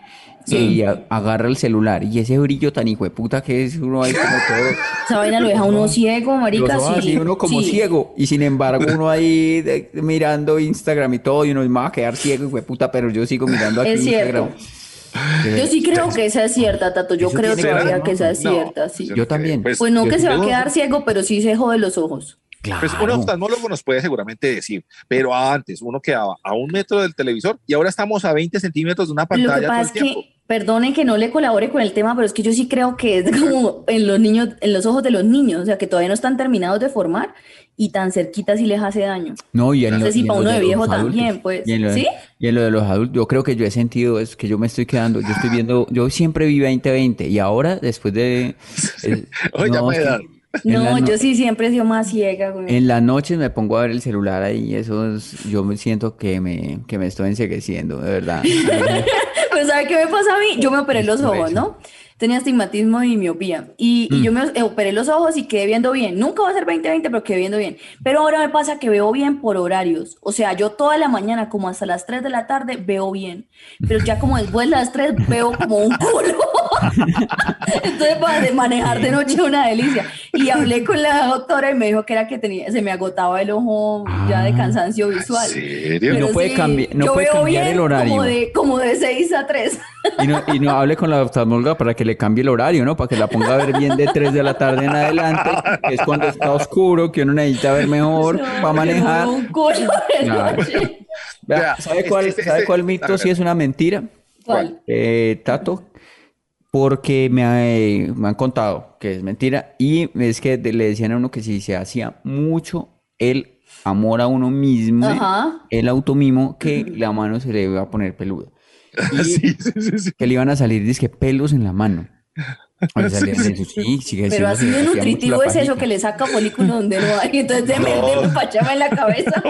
Speaker 4: y a- agarra el celular y ese brillo tan hijo de puta que es uno ahí como todo. <laughs>
Speaker 5: Esa vaina lo deja uno ciego,
Speaker 4: Los
Speaker 5: marica,
Speaker 4: ojos
Speaker 5: sí.
Speaker 4: así, uno como
Speaker 5: sí.
Speaker 4: ciego. Y sin embargo, uno ahí de- mirando Instagram y todo, y uno me va a quedar ciego, hijo de puta, pero yo sigo mirando aquí
Speaker 5: Es cierto.
Speaker 4: Instagram.
Speaker 5: Yo sí creo que esa es cierta, Tato. Yo creo todavía que esa es
Speaker 3: No,
Speaker 5: cierta, sí.
Speaker 3: yo
Speaker 4: también.
Speaker 3: Pues,
Speaker 5: Pues no que se va a quedar ciego, pero sí se jode los ojos.
Speaker 3: pues un
Speaker 4: Claro.
Speaker 3: oftalmólogo nos puede seguramente decir, pero antes uno quedaba a un metro del televisor y ahora estamos a 20 centímetros de una
Speaker 5: Lo
Speaker 3: pantalla
Speaker 5: que
Speaker 3: todo
Speaker 5: pasa
Speaker 3: el
Speaker 5: es
Speaker 3: tiempo.
Speaker 5: que, perdonen que no le colabore con el tema, pero es que yo sí creo que es <laughs> como en los niños, en los ojos de los niños, o sea, que todavía no están terminados de formar y tan cerquita sí les hace daño.
Speaker 4: No, y en
Speaker 5: No
Speaker 4: lo-
Speaker 5: sé si
Speaker 4: y
Speaker 5: para uno de viejo
Speaker 4: adultos.
Speaker 5: también, pues.
Speaker 4: Y en, lo de,
Speaker 5: ¿Sí?
Speaker 4: y en lo de los adultos, yo creo que yo he sentido es que yo me estoy quedando, yo estoy viendo, yo siempre vi 2020 y ahora después de... <laughs> eh,
Speaker 3: Oye, ya
Speaker 4: no,
Speaker 3: me da.
Speaker 4: en
Speaker 5: No,
Speaker 4: no-
Speaker 5: yo sí siempre he sido más ciega, güey.
Speaker 4: En las noches me pongo a ver el celular ahí y eso es- yo me siento que me, que me estoy ensegueciendo, de verdad. <laughs>
Speaker 5: Pero ¿sabe qué me pasa a mí? Yo me operé los ojos. ¿no? Tenía astigmatismo y miopía. Y, y yo me operé los ojos y quedé viendo bien. Nunca va a ser 2020, pero quedé viendo bien. Pero ahora me pasa que veo bien por horarios. O sea, yo toda la mañana, como hasta las 3 de la tarde, veo bien. Pero ya como después de las 3, veo como un culo. <laughs> Entonces, para de manejar de noche es una delicia. Y hablé con la doctora y me dijo que era que tenía, se me agotaba el ojo ya de
Speaker 4: Ah.
Speaker 5: cansancio visual.
Speaker 3: ¿En serio?
Speaker 4: Y no puede cambi- no
Speaker 5: yo
Speaker 4: puede
Speaker 5: veo
Speaker 4: cambiar
Speaker 5: bien
Speaker 4: el horario.
Speaker 5: Como de, como de 6 a 3.
Speaker 4: Y no, y no hable con la oftalmóloga para que le cambie el horario, ¿no? Para que la ponga a ver bien de 3 de la tarde en adelante, que es cuando está oscuro, que uno necesita ver mejor para manejar.
Speaker 5: Un culo de
Speaker 4: Claro.
Speaker 5: noche.
Speaker 4: Vea,
Speaker 3: Vea,
Speaker 4: ¿sabe cuál,
Speaker 3: este-
Speaker 4: sabe
Speaker 3: este-
Speaker 4: cuál mito
Speaker 3: ver.
Speaker 4: sí es una mentira?
Speaker 5: ¿Cuál?
Speaker 4: Eh, Tato, porque me, ha- eh, me han contado que es mentira y es que de- le decían a uno que si se hacía mucho el amor a uno mismo,
Speaker 5: Ajá.
Speaker 4: el automimo, que la mano se le iba a poner peluda. <laughs> Y
Speaker 3: Sí, sí, sí, sí.
Speaker 4: que le iban a salir, dizque pelos en la mano. <laughs> Sí, sí,
Speaker 5: Pero
Speaker 4: sí,
Speaker 5: así
Speaker 4: sí,
Speaker 5: de nutritivo es eso que le saca folículo donde no hay. Entonces <laughs> te mete un pachama en la cabeza.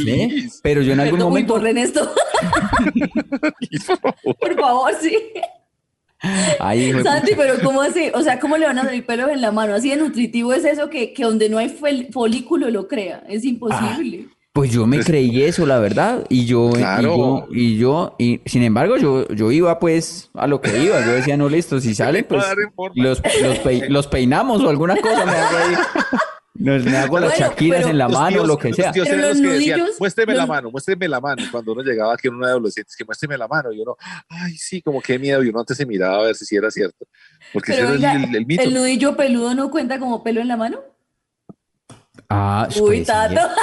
Speaker 3: Liz,
Speaker 4: Pero yo en algún
Speaker 5: uy,
Speaker 4: momento,
Speaker 5: esto,
Speaker 3: por favor,
Speaker 5: sí.
Speaker 4: Ay, hijo de
Speaker 5: Santi, pero ¿cómo así? O sea, ¿cómo le van a salir pelos en la mano? Así de nutritivo es eso que, que donde no hay folículo lo crea. Es imposible.
Speaker 4: Pues yo me creí eso, la verdad, y yo, y yo, y yo, y sin embargo, yo, yo iba pues a lo que iba, yo decía, no, listo, si <laughs> sale, pues los, los, los peinamos o alguna cosa, me hago ahí, <laughs> Nos- me hago las
Speaker 5: Bueno,
Speaker 4: chaquiras
Speaker 5: pero
Speaker 4: en la
Speaker 3: Los
Speaker 4: mano,
Speaker 3: tíos-
Speaker 4: lo que
Speaker 3: los
Speaker 4: sea.
Speaker 3: tíos
Speaker 5: Pero los
Speaker 3: los que decían,
Speaker 5: nudillos-
Speaker 3: muéstreme la
Speaker 5: los-
Speaker 3: mano, muéstreme la mano. Cuando uno llegaba aquí en un adolescente, es que muéstreme la mano. Y uno, ay, sí, como qué miedo. Y uno antes se miraba a ver si sí era cierto. Porque
Speaker 5: Pero
Speaker 3: ese
Speaker 5: venga,
Speaker 3: era el, el- el mito.
Speaker 5: ¿el nudillo peludo no cuenta como pelo en la mano?
Speaker 4: Ah,
Speaker 5: Uy,
Speaker 4: pues sí,
Speaker 5: Tato.
Speaker 4: ya.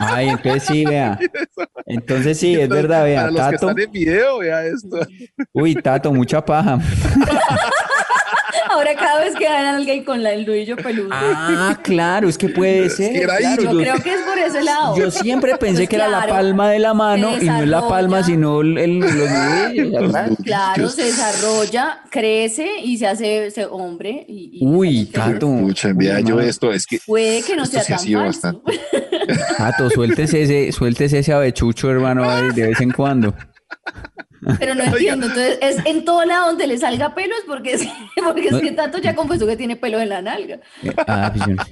Speaker 4: Ay, entonces sí, vea. <laughs> Entonces sí, es verdad, vea,
Speaker 3: Para los que
Speaker 4: Tato.
Speaker 3: están en video, vea esto.
Speaker 4: Uy, Tato, mucha paja. <laughs>
Speaker 5: Ahora cada vez que dan a alguien con la, el nudillo peludo.
Speaker 4: Ah, claro, es que puede ser.
Speaker 3: que era ahí.
Speaker 4: claro,
Speaker 5: yo,
Speaker 4: yo-
Speaker 5: creo que es por ese lado.
Speaker 4: Yo siempre pensé
Speaker 5: Pues
Speaker 4: que era la palma de la mano
Speaker 5: se
Speaker 4: y no es la palma, sino el, el- los nudillos.
Speaker 5: Claro, se desarrolla, crece y se hace se- hombre. Y, y
Speaker 4: Uy,
Speaker 5: se
Speaker 4: Tato.
Speaker 3: Mucha envidia
Speaker 4: Uy,
Speaker 3: yo esto. Es que
Speaker 5: Puede que no sea
Speaker 3: ha
Speaker 5: tan
Speaker 3: sido
Speaker 5: falso.
Speaker 3: bastante.
Speaker 4: Tato, suéltese ese, suéltese ese avechucho, hermano, de vez en cuando.
Speaker 5: Pero no <laughs> entiendo. Entonces, es en todo lado donde le salga pelo es porque, es- porque es que Tato ya confesó que tiene pelo en la nalga.
Speaker 4: Eh, Ah, pues yo no sé.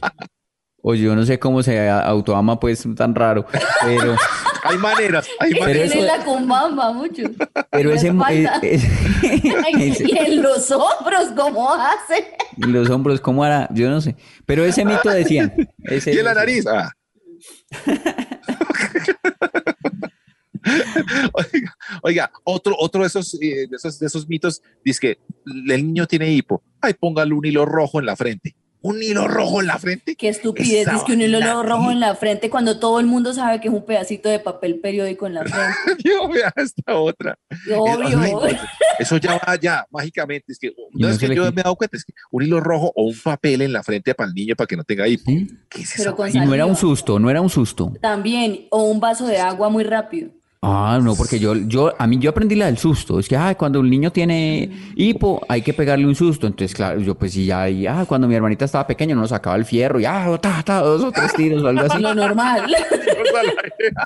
Speaker 4: O yo no sé cómo se autoama, pues, tan raro. Pero, <laughs>
Speaker 3: hay maneras, hay
Speaker 4: Pero
Speaker 3: maneras.
Speaker 5: Tiene
Speaker 4: eso-
Speaker 5: la cumbamba mucho.
Speaker 4: pero
Speaker 5: En
Speaker 4: ese, eh, <laughs>
Speaker 5: Ay,
Speaker 4: ese-
Speaker 5: y en los hombros, ¿cómo hace?
Speaker 4: los hombros, ¿cómo hará? Yo no sé. Pero ese mito decían. Ese,
Speaker 3: Y en la nariz. Ah. Oiga, oiga, otro, otro de esos, eh, de esos, de esos mitos dice que el niño tiene hipo. Ay, póngale un hilo rojo en la frente. un hilo rojo en la frente.
Speaker 5: Qué estupidez,
Speaker 3: Esa
Speaker 5: es que un hilo rojo en la frente cuando todo el mundo sabe que es un pedacito de papel periódico en la frente. <laughs>
Speaker 3: Yo vea esta otra.
Speaker 5: Obvio.
Speaker 3: Ay, pues, Eso ya va ya, mágicamente. Es que, no, es que yo me he dado cuenta, es que un hilo rojo o un papel en la frente para el niño para que no tenga hipo.
Speaker 4: ¿Sí?
Speaker 3: ¿Qué es
Speaker 5: Pero
Speaker 3: eso?
Speaker 5: con
Speaker 4: Y no era un susto, no era un susto.
Speaker 5: También, o un vaso de agua muy rápido.
Speaker 4: Ah, no, porque yo, yo, a mí yo aprendí la del susto. Es que, ah, cuando el niño tiene hipo, hay que pegarle un susto. Entonces, claro, yo pues sí, ya, y, ah, cuando mi hermanita estaba pequeña, nos sacaba el fierro y, ah, ta, ta, dos o tres tiros o algo así.
Speaker 5: Lo normal. <laughs>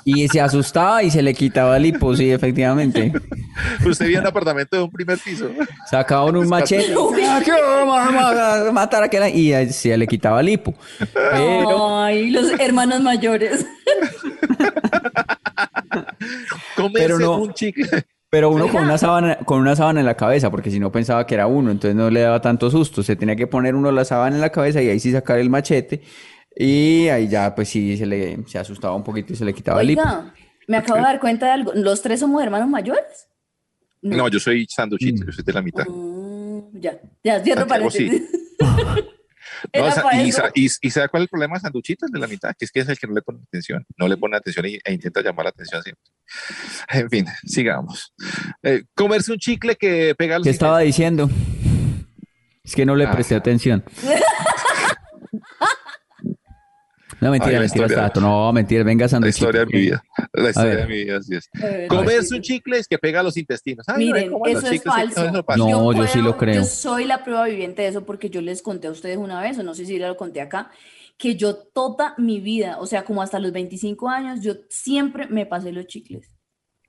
Speaker 4: Y se asustaba y se le quitaba el hipo, sí, efectivamente. <laughs>
Speaker 3: Usted vive en un apartamento de un primer piso.
Speaker 4: Sacaban un machete. <laughs> "Ah, ¿qué vamos a matar a aquel-". Y se le quitaba el hipo. Pero,
Speaker 5: Ay, los hermanos mayores. <laughs>
Speaker 3: Comerse
Speaker 4: Pero no.
Speaker 3: un chicle. <laughs>
Speaker 4: pero uno con una sábana, con una sábana en la cabeza, porque si no pensaba que era uno, entonces no le daba tanto susto. Se tenía que poner uno la sábana en la cabeza y ahí sí sacar el machete. Y ahí ya, pues sí, se le se asustaba un poquito y se le quitaba el hipo.
Speaker 5: Me acabo de dar cuenta de algo. ¿Los tres somos hermanos mayores?
Speaker 3: No, yo soy sanduchito, yo soy de la mitad.
Speaker 5: Mm, ya, ya, cierro
Speaker 3: Santiago, sí. <laughs> No,
Speaker 5: pa'
Speaker 3: y, y, y ¿sabe cuál es el problema de Sanduchito? El de la mitad, que es que es el que no le pone atención. No le pone atención y- e intenta llamar la atención siempre. En fin, sigamos. Eh, comerse un chicle que pega los
Speaker 4: ¿Qué estaba diciendo? Es que no le presté
Speaker 3: Ah.
Speaker 4: atención. <laughs> No, mentira,
Speaker 3: Ay, la
Speaker 4: mentira,
Speaker 3: historia.
Speaker 4: No, mentira, venga,
Speaker 3: La historia de mi vida. La historia
Speaker 4: ver.
Speaker 3: de mi vida, así es.
Speaker 5: Eh,
Speaker 3: Comerse un chicle es que pega a los intestinos. Ay,
Speaker 5: Miren,
Speaker 3: ay, ¿cómo los
Speaker 5: eso es falso.
Speaker 4: No, yo sí lo creo.
Speaker 5: Yo soy la prueba viviente de eso porque yo les conté a ustedes una vez, o no sé si ya lo conté acá, que yo toda mi vida, o sea, como hasta los 25 años, yo siempre me pasé los chicles.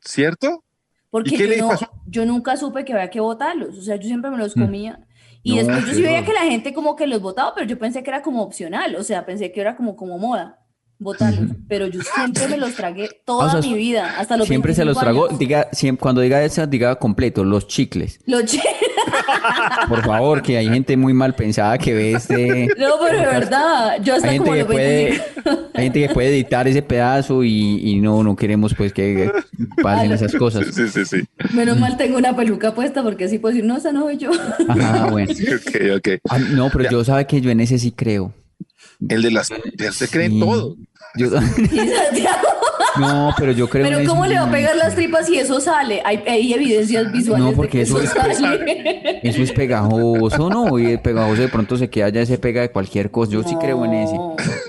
Speaker 3: ¿Cierto?
Speaker 5: Porque
Speaker 3: ¿Y qué
Speaker 5: yo,
Speaker 3: le
Speaker 5: no-
Speaker 3: pasó?
Speaker 5: yo nunca supe que había que botarlos, o sea, yo siempre me los comía. Y.
Speaker 4: No,
Speaker 5: después yo sí veía que la gente como que los botaba, pero yo pensé que era como opcional, o sea, pensé que era como, como moda botarlos, <laughs> pero yo siempre me los tragué toda
Speaker 4: O sea,
Speaker 5: mi vida, hasta los
Speaker 4: Siempre se los
Speaker 5: 25
Speaker 4: tragó. Diga, siempre, cuando diga eso, diga completo, los chicles.
Speaker 5: Los chi-
Speaker 4: Por favor, que hay gente muy mal pensada que ve este.
Speaker 5: No, pero de verdad, yo
Speaker 4: Hay
Speaker 5: hasta
Speaker 4: gente,
Speaker 5: como
Speaker 4: que puede,
Speaker 5: 25.
Speaker 4: hay gente que puede editar ese pedazo y, y no, no queremos pues que pasen esas cosas.
Speaker 3: Sí, sí, sí.
Speaker 5: Menos mal tengo una peluca puesta porque así puedo decir, no, esa no soy yo.
Speaker 4: Ajá, bueno. <laughs>
Speaker 3: Ok, ok.
Speaker 4: Ah, no, pero yo sabe que yo en ese sí creo.
Speaker 3: El de las... Se creen
Speaker 4: Sí.
Speaker 3: todo.
Speaker 4: Yo- <laughs>
Speaker 5: Y Santiago,
Speaker 4: no, pero yo creo
Speaker 5: pero ¿cómo le va a pegar las tripas si eso sale? Hay, hay evidencias visuales
Speaker 4: No,
Speaker 5: de
Speaker 4: porque
Speaker 5: que
Speaker 4: eso
Speaker 5: eso,
Speaker 4: es-
Speaker 5: sale.
Speaker 4: Eso es pegajoso, ¿no? Y el pegajoso de pronto se queda ya se pega de cualquier cosa. Yo sí creo en ese.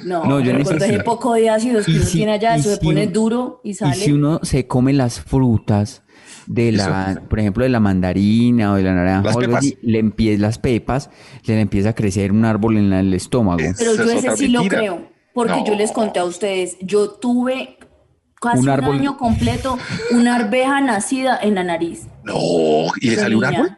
Speaker 5: No, No,
Speaker 4: yo en
Speaker 5: pero
Speaker 4: ese sí.
Speaker 5: poco de ácidos que
Speaker 4: si-
Speaker 5: tiene allá, eso se
Speaker 4: si
Speaker 5: pone
Speaker 4: uno-
Speaker 5: duro y
Speaker 4: Y
Speaker 5: sale.
Speaker 4: si uno se come las frutas de la, por ejemplo, de la mandarina o de la naranja,
Speaker 3: Las
Speaker 4: o algo
Speaker 3: pepas.
Speaker 4: así, le empieza las pepas, le empieza a crecer un árbol en la- el estómago.
Speaker 3: Es-
Speaker 5: Pero yo
Speaker 3: es
Speaker 5: ese sí lo creo, porque
Speaker 3: No.
Speaker 5: yo les conté a ustedes, yo tuve casi
Speaker 4: Un
Speaker 5: un,
Speaker 4: árbol.
Speaker 5: año completo una arveja nacida en la nariz.
Speaker 3: No, ¿y le salió un árbol?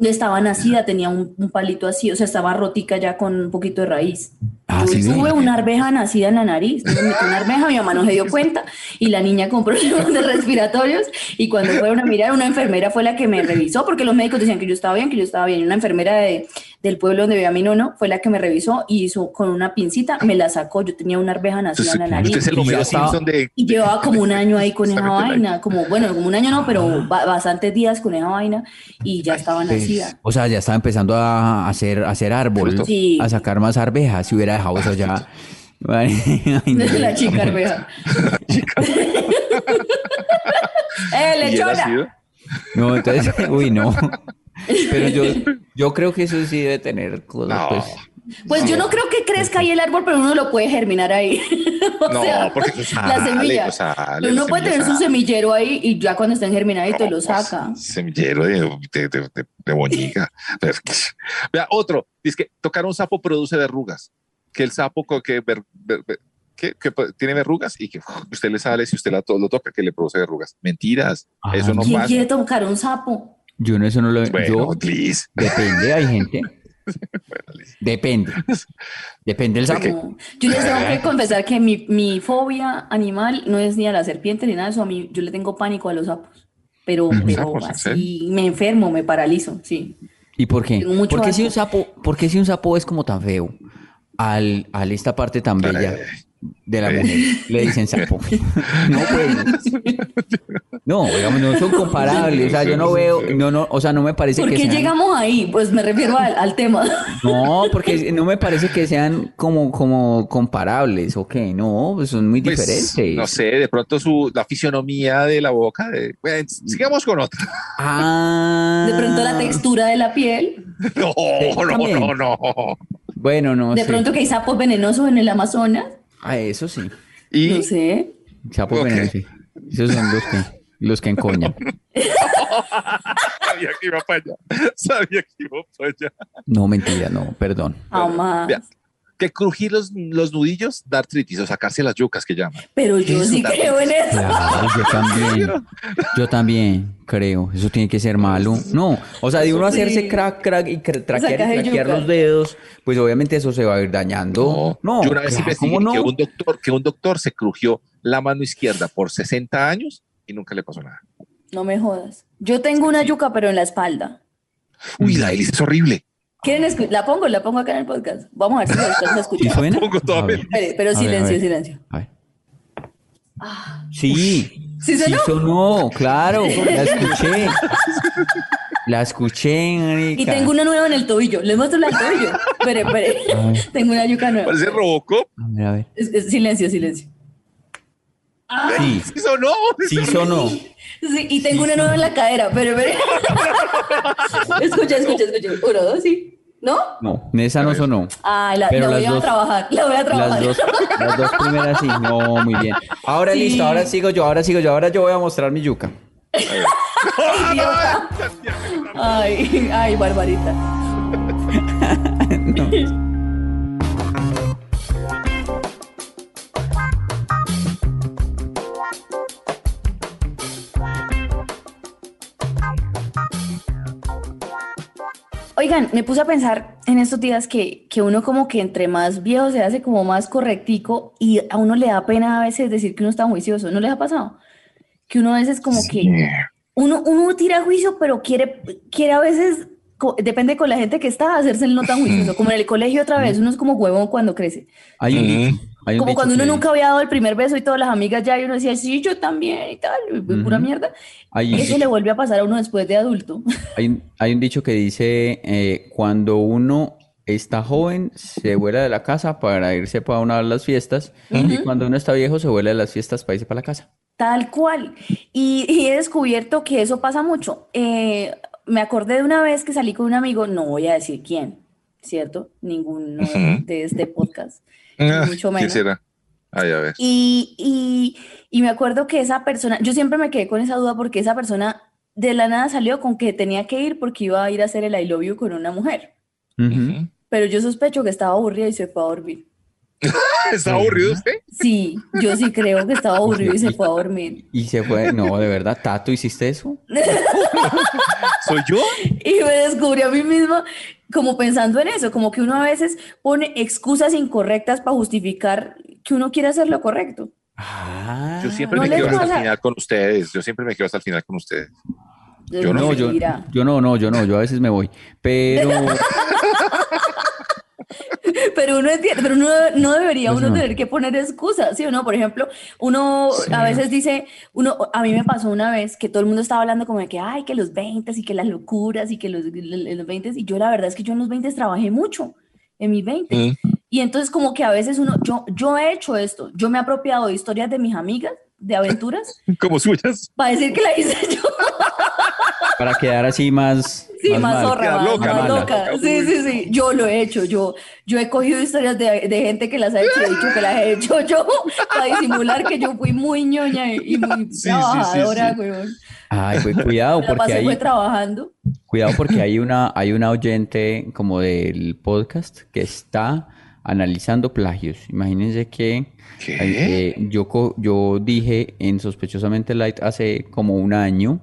Speaker 5: Estaba nacida, tenía un, un palito así, o sea, estaba rotica ya con un poquito de raíz.
Speaker 4: Ah,
Speaker 5: Yo
Speaker 4: ¿sí ve?
Speaker 5: tuve una arveja nacida en la nariz, me metí una arveja, mi mamá no se dio cuenta y la niña con problemas de respiratorios y cuando fueron a mirar, una enfermera fue la que me revisó porque los médicos decían que yo estaba bien, que yo estaba bien. Y una enfermera de- del pueblo donde vivía mi nono fue la que me revisó y hizo con una pincita, me la sacó, yo tenía una arveja nacida en la nariz.
Speaker 4: estaba-
Speaker 3: Simpson de...
Speaker 5: Y llevaba como un año ahí con esa vaina, como, bueno, como un año no, pero ba- bastantes días con esa vaina y ya estaba
Speaker 4: Pues,
Speaker 5: nacida.
Speaker 4: o sea, ya estaba empezando a hacer, a hacer árbol.
Speaker 5: Sí.
Speaker 4: a sacar más arvejas. Si hubiera dejado eso ya. <laughs> <laughs> Ay, no. <laughs>
Speaker 5: la chica arveja. ¡Eh,
Speaker 3: ¿Y
Speaker 5: lechona!
Speaker 4: No, entonces, uy, no. Pero yo, <laughs> yo creo que eso sí debe tener cosas,
Speaker 3: No.
Speaker 4: pues.
Speaker 5: Pues yo no creo que crezca ahí el árbol, pero uno lo puede germinar ahí. <laughs> O
Speaker 3: No,
Speaker 5: sea,
Speaker 3: porque eso
Speaker 5: la
Speaker 3: sale,
Speaker 5: semilla.
Speaker 3: eso sale,
Speaker 5: uno
Speaker 3: la
Speaker 5: puede
Speaker 3: semilla
Speaker 5: tener su
Speaker 3: sale.
Speaker 5: semillero ahí y ya cuando estén germinaditos lo
Speaker 3: No,
Speaker 5: saca.
Speaker 3: pues, Semillero de, de, de, de- de boñiga. <laughs> Vea, otro, dice que tocar un sapo produce verrugas. Que el sapo que, ver- ver- ver- que, que tiene verrugas y que uf, usted le sale si usted la to- lo toca que le produce verrugas. Mentiras,
Speaker 4: Ah,
Speaker 3: eso no
Speaker 5: ¿Quién
Speaker 3: pasa.
Speaker 5: quiere tocar un sapo?
Speaker 4: Yo no, eso no lo
Speaker 3: Bueno,
Speaker 4: yo. Depende, hay gente. <laughs>
Speaker 3: Bueno.
Speaker 4: Depende. Depende del sapo.
Speaker 5: Yo les tengo que <laughs> confesar que mi, mi fobia animal no es ni a la serpiente ni nada de eso. A mí, yo le tengo pánico a los sapos. Pero, pero
Speaker 3: sapos, ¿en
Speaker 5: así me enfermo, me paralizo, sí.
Speaker 4: ¿Y por qué?
Speaker 5: Tengo mucho
Speaker 4: ¿Por qué si un sapo, por qué si un sapo es como tan feo? Al, al esta parte tan bella. De la mujer le dicen sapo. <laughs> No, pues. No, digamos, no son comparables. O sea, yo no veo, no, no, o sea, no me parece
Speaker 5: ¿Por
Speaker 4: que
Speaker 5: qué
Speaker 4: sean.
Speaker 5: llegamos ahí? Pues me refiero al, al tema. <laughs>
Speaker 4: No, porque no me parece que sean como, como comparables, ¿ok? No, pues son muy
Speaker 3: Pues,
Speaker 4: diferentes.
Speaker 3: no sé, de pronto su, la fisionomía de la boca. De, bueno, sigamos con otra.
Speaker 4: Ah.
Speaker 5: De pronto la textura de la piel. <laughs>
Speaker 3: No, no, no, no.
Speaker 4: Bueno, no
Speaker 5: De
Speaker 4: sé.
Speaker 5: pronto que hay sapos venenosos en el Amazonas.
Speaker 4: Ah, eso sí. <laughs>
Speaker 3: Y
Speaker 5: No sé.
Speaker 4: Sapos
Speaker 3: Ok.
Speaker 4: venenosos, sí. Esos son los que, los que encoñan. <laughs>
Speaker 3: sabía que iba para allá. Sabía que iba para allá.
Speaker 4: No, mentira, no, perdón.
Speaker 5: Jamás.
Speaker 3: Que crujir los, los nudillos da artritis o sacarse las yucas que llaman.
Speaker 5: Pero yo
Speaker 3: Eso
Speaker 5: sí
Speaker 3: también.
Speaker 5: creo en eso.
Speaker 4: Claro, yo también. Yo también creo. Eso tiene que ser malo. No, o sea, de uno hacerse crack, crack y cra- traquear,
Speaker 5: Sacar
Speaker 4: y
Speaker 5: yuca.
Speaker 4: los dedos, pues obviamente eso se va a ir dañando. No,
Speaker 3: yo una vez
Speaker 4: claro,
Speaker 3: investigué
Speaker 4: ¿cómo no?
Speaker 3: que un doctor, que un doctor se crujió la mano izquierda por 60 años y nunca le pasó nada.
Speaker 5: No me jodas. Yo tengo una yuca, pero en la espalda.
Speaker 3: Uy, la hélice es horrible.
Speaker 5: ¿Quieren escu- La pongo, la pongo acá en el podcast. Vamos a ver si la alcanzan a
Speaker 4: ¿Sí
Speaker 5: escuchar.
Speaker 4: suena?
Speaker 5: Pero
Speaker 4: a
Speaker 5: silencio,
Speaker 4: ver.
Speaker 5: silencio.
Speaker 4: a ver. Sí.
Speaker 5: ¿Sí sonó?
Speaker 4: sonó, claro. La escuché. <laughs> La escuché, marica.
Speaker 5: Y tengo una nueva en el tobillo. Les muestro la del tobillo. Espere, espere. <laughs> Tengo una yuca nueva.
Speaker 3: Parece Robocop.
Speaker 4: A ver, a ver.
Speaker 5: Es- es- silencio, silencio.
Speaker 4: Sí,
Speaker 3: Sí sonó.
Speaker 4: sí sonó.
Speaker 5: Sí, y tengo una nueva en la cadera. Pero, espere. <laughs> escucha, escucha, escucha. Uno, dos, sí. ¿No?
Speaker 4: No, esa no sonó.
Speaker 5: Ah, la,
Speaker 4: Pero
Speaker 5: la voy
Speaker 4: las
Speaker 5: a
Speaker 4: dos-
Speaker 5: trabajar. La voy a trabajar.
Speaker 4: Las dos, las dos primeras sí. No, muy bien. Ahora
Speaker 5: Sí.
Speaker 4: listo, ahora sigo yo, ahora sigo yo, ahora yo voy a mostrar mi yuca. <laughs>
Speaker 5: Idiota. <laughs> Ay, ay, barbarita. Oigan, me puse a pensar en estos días que, que uno como que entre más viejo se hace como más correctico y a uno le da pena a veces decir que uno está juicioso. ¿No les ha pasado? Que uno a veces como que uno, uno tira juicio, pero quiere, quiere a veces, depende con la gente que está, hacerse el no tan juicioso. Como en el colegio otra vez, uno es como huevón cuando crece.
Speaker 4: Hay un dicho, hay un
Speaker 5: Como cuando uno
Speaker 4: que-
Speaker 5: nunca había dado el primer beso y todas las amigas ya, y uno decía, sí, yo también y tal, y pura mierda.
Speaker 4: Hay un
Speaker 5: Eso le vuelve a pasar a uno después de adulto.
Speaker 4: Hay, un- hay un dicho que dice, eh, cuando uno está joven, se vuela de la casa para irse para una de las fiestas, y cuando uno está viejo, se vuela de las fiestas para irse para la casa.
Speaker 5: Tal cual. Y, y he descubierto que eso pasa mucho. Eh, me acordé de una vez que salí con un amigo, no voy a decir quién, ¿cierto? Ninguno de este podcast,
Speaker 3: Ah,
Speaker 5: mucho
Speaker 3: ¿Quién
Speaker 5: menos.
Speaker 3: será? Ay, a ver.
Speaker 5: Y, y, y me acuerdo que esa persona, yo siempre me quedé con esa duda porque esa persona de la nada salió con que tenía que ir porque iba a ir a hacer el I love you con una mujer. Pero yo sospecho que estaba aburrida y se fue a dormir. <laughs>
Speaker 3: ¿Está aburrido usted?
Speaker 5: Sí, yo sí creo que estaba aburrido y se fue a dormir.
Speaker 4: Y se fue, no, de verdad, Tato, ¿hiciste eso? <laughs>
Speaker 3: ¿Soy yo?
Speaker 5: Y me descubrí a mí misma como pensando en eso, como que uno a veces pone excusas incorrectas para justificar que uno quiere hacer lo correcto.
Speaker 4: Ah,
Speaker 3: Yo siempre
Speaker 5: ¿No
Speaker 3: me quedo hasta el final con ustedes. Yo siempre me quedo hasta el final con ustedes. Yo
Speaker 4: no, yo, yo no, no, yo no, yo a veces me voy. Pero, <laughs> <laughs>
Speaker 5: Pero uno entiende, pero uno no debería
Speaker 4: Pues
Speaker 5: uno
Speaker 4: no.
Speaker 5: tener que poner excusas, ¿sí o no? Por ejemplo, uno a veces dice, uno, a mí me pasó una vez que todo el mundo estaba hablando como de que, ay, que los 20 y que las locuras y que los, los 20 y yo la verdad es que yo en los 20 trabajé mucho, en mis 20.
Speaker 3: Mm.
Speaker 5: Y entonces como que a veces uno, yo, yo he hecho esto, yo me he apropiado de historias de mis amigas, de aventuras, <laughs>
Speaker 3: Como suyas.
Speaker 5: para decir que la hice <laughs> yo.
Speaker 4: para quedar así más,
Speaker 5: Sí, más,
Speaker 4: mal.
Speaker 5: zorra, más,
Speaker 3: loca,
Speaker 5: más
Speaker 4: mala.
Speaker 5: loca. Sí, sí, sí. Yo lo he hecho. Yo, yo he cogido historias de, de gente que las ha hecho y dicho que las he hecho yo <laughs> para disimular que yo fui muy ñoña y, y muy
Speaker 3: sí, sí,
Speaker 5: trabajadora,
Speaker 3: sí.
Speaker 5: weón.
Speaker 4: Ay, pues cuidado,
Speaker 5: La
Speaker 4: porque ahí,
Speaker 5: trabajando.
Speaker 4: cuidado porque hay una, hay una oyente como del podcast que está analizando plagios. Imagínense que
Speaker 3: ¿Qué?
Speaker 4: eh, yo, co- yo dije en Sospechosamente Light hace como un año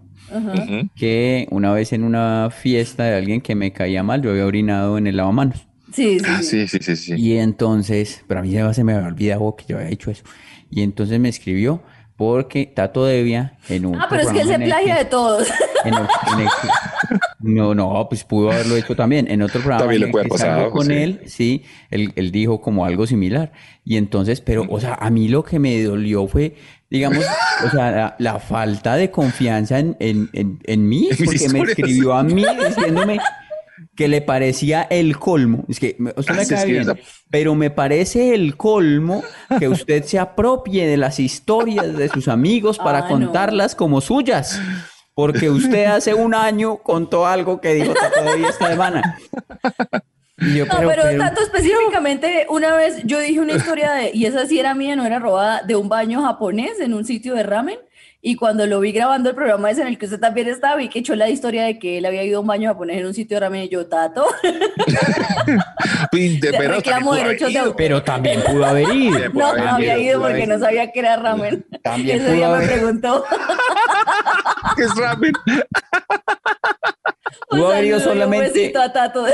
Speaker 4: Que una vez en una fiesta de alguien que me caía mal, yo había orinado en el lavamanos.
Speaker 5: Sí, sí,
Speaker 3: Ah,
Speaker 5: sí.
Speaker 3: sí, sí.
Speaker 4: Y entonces, pero a mí se me había olvidado que yo había hecho eso. Y entonces me escribió porque Tato Devia en un
Speaker 5: Ah, pero es que él se plagia de todos.
Speaker 4: en el- en el- <laughs> No, no, pues pudo haberlo hecho también. En otro programa
Speaker 3: También le puede
Speaker 4: salgo con
Speaker 3: sí.
Speaker 4: él, sí, él, él dijo como algo similar. Y entonces, pero, o sea, a mí lo que me dolió fue, digamos, o sea, la, la falta de confianza en, en, en, en mí, porque me escribió a mí diciéndome que le parecía el colmo. Es que me- usted me cae bien, pero me parece el colmo que usted se apropie de las historias de sus amigos <laughs> para
Speaker 5: Ah, no.
Speaker 4: contarlas como suyas. Porque usted hace un año contó algo que dijo de esta semana. Y yo,
Speaker 5: No,
Speaker 4: pero,
Speaker 5: pero,
Speaker 4: pero-
Speaker 5: tanto específicamente, una vez yo dije una historia de, y esa sí era mía, no era robada, de un baño japonés en un sitio de ramen. Y cuando lo vi grabando el programa ese en el que usted también estaba, vi que echó la historia de que él había ido a un baño japonés en un sitio de ramen y yo, Tato,
Speaker 3: Pin, de-
Speaker 5: Te
Speaker 3: pero
Speaker 5: reclamo
Speaker 3: también
Speaker 5: derechos de
Speaker 4: pero también pudo haber ido.
Speaker 5: No,
Speaker 3: haber
Speaker 5: no había
Speaker 3: ido,
Speaker 5: porque no sabía que era ramen.
Speaker 4: También
Speaker 5: Ese día me preguntó.
Speaker 3: ¿Qué <laughs> es ramen?
Speaker 4: Pudo haber ido solamente-
Speaker 5: a Tato.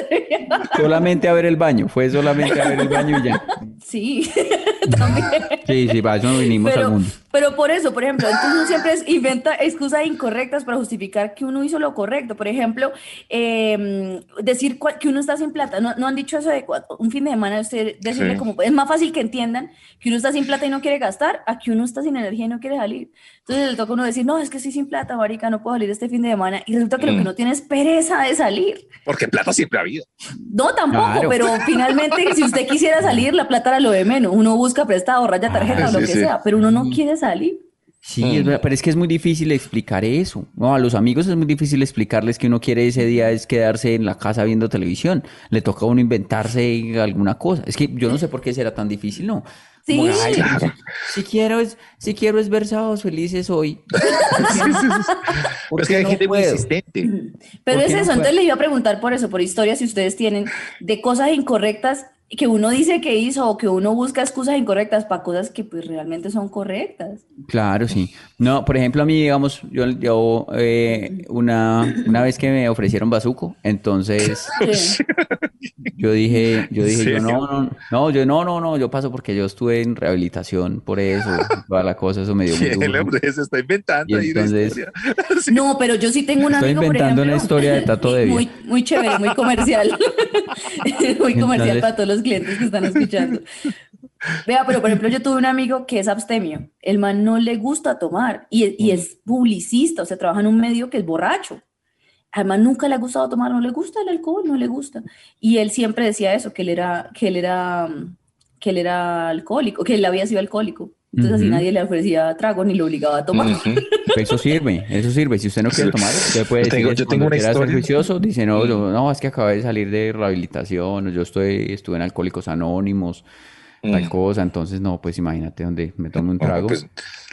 Speaker 4: Solamente a ver el baño. Fue solamente a ver el baño y ya.
Speaker 5: Sí, <laughs> también.
Speaker 4: Sí, sí, para eso no vinimos al
Speaker 5: Pero,
Speaker 4: mundo.
Speaker 5: Pero por eso, por ejemplo, entonces uno siempre inventa excusas incorrectas para justificar que uno hizo lo correcto. Por ejemplo, eh, decir que uno está sin plata. ¿No, no han dicho eso de un fin de semana usted decirle
Speaker 3: Sí.
Speaker 5: como es más fácil que entiendan que uno está sin plata y no quiere gastar a que uno está sin energía y no quiere salir. Entonces le toca a uno decir, no, es que estoy sin plata, marica, no puedo salir este fin de semana. Y resulta que lo que
Speaker 3: Mm.
Speaker 5: no tiene es pereza de salir.
Speaker 3: Porque plata siempre ha habido.
Speaker 5: No, tampoco,
Speaker 4: Claro.
Speaker 5: pero finalmente si usted quisiera salir, la plata era lo de menos. Uno busca prestado, raya tarjeta
Speaker 3: Ah,
Speaker 5: o lo
Speaker 3: sí,
Speaker 5: que
Speaker 3: sí.
Speaker 5: sea, pero uno no quiere salir.
Speaker 4: Sí,
Speaker 3: Mm.
Speaker 4: es verdad, pero es que es muy difícil explicar eso. No, a los amigos es muy difícil explicarles que uno quiere ese día es quedarse en la casa viendo televisión. Le toca a uno inventarse alguna cosa. Es que yo no sé por qué será tan difícil, ¿no?
Speaker 5: Sí.
Speaker 4: Como, ay, <laughs> si quiero es, si quiero es ver sábados felices hoy. <laughs> ¿Por
Speaker 3: Pero es que hay
Speaker 4: no
Speaker 3: gente muy insistente.
Speaker 5: Pero
Speaker 4: ¿Por
Speaker 5: es
Speaker 4: no
Speaker 5: eso, entonces le iba a preguntar por eso, por historias, si ustedes tienen de cosas incorrectas que uno dice que hizo o que uno busca excusas incorrectas para cosas que pues realmente son correctas.
Speaker 4: Claro, sí. No, por ejemplo, a mí, digamos, yo, yo eh, una, una vez que me ofrecieron bazuco, entonces <laughs>
Speaker 5: Sí.
Speaker 4: yo dije, yo
Speaker 3: ¿En
Speaker 4: dije, yo
Speaker 3: serio?
Speaker 4: no, no, no, yo no, no, no, yo paso porque yo estuve en rehabilitación por eso, toda la cosa, eso me dio muy <laughs>
Speaker 3: ¿Quién
Speaker 4: duro.
Speaker 3: hombre se está inventando
Speaker 4: Y
Speaker 3: ahí una
Speaker 4: entonces-
Speaker 3: historia? <laughs> Sí.
Speaker 5: No, pero yo sí tengo un
Speaker 4: Estoy
Speaker 5: amigo, por
Speaker 4: inventando
Speaker 5: ejemplo,
Speaker 4: una historia de Tato Devia.
Speaker 5: muy, muy chévere, muy comercial, muy comercial
Speaker 4: Entonces-
Speaker 5: para todos los clientes que están escuchando. Vea, pero por ejemplo, yo tuve un amigo que es abstemio. El man no le gusta tomar y, y es publicista, o sea, trabaja en un medio que es borracho. Man nunca le ha gustado tomar, no le gusta el alcohol, no le gusta. Y él siempre decía eso, que él era, que él era, mm, que él era alcohólico, que él había sido alcohólico. Entonces así nadie le ofrecía trago ni lo obligaba a tomar.
Speaker 3: Ujú.
Speaker 4: Eso sirve, eso sirve. Si usted no quiere tomar, usted puede
Speaker 3: Yo
Speaker 4: decir
Speaker 3: tengo- yo tengo
Speaker 4: cuando
Speaker 3: una historia.
Speaker 4: juicioso. Dice, no, yo- no, es que acabé de salir de rehabilitación, o yo estoy, estuve en Alcohólicos Anónimos, tal
Speaker 3: Mm.
Speaker 4: cosa. Entonces, no, pues imagínate donde me tomo un trago.
Speaker 3: pues,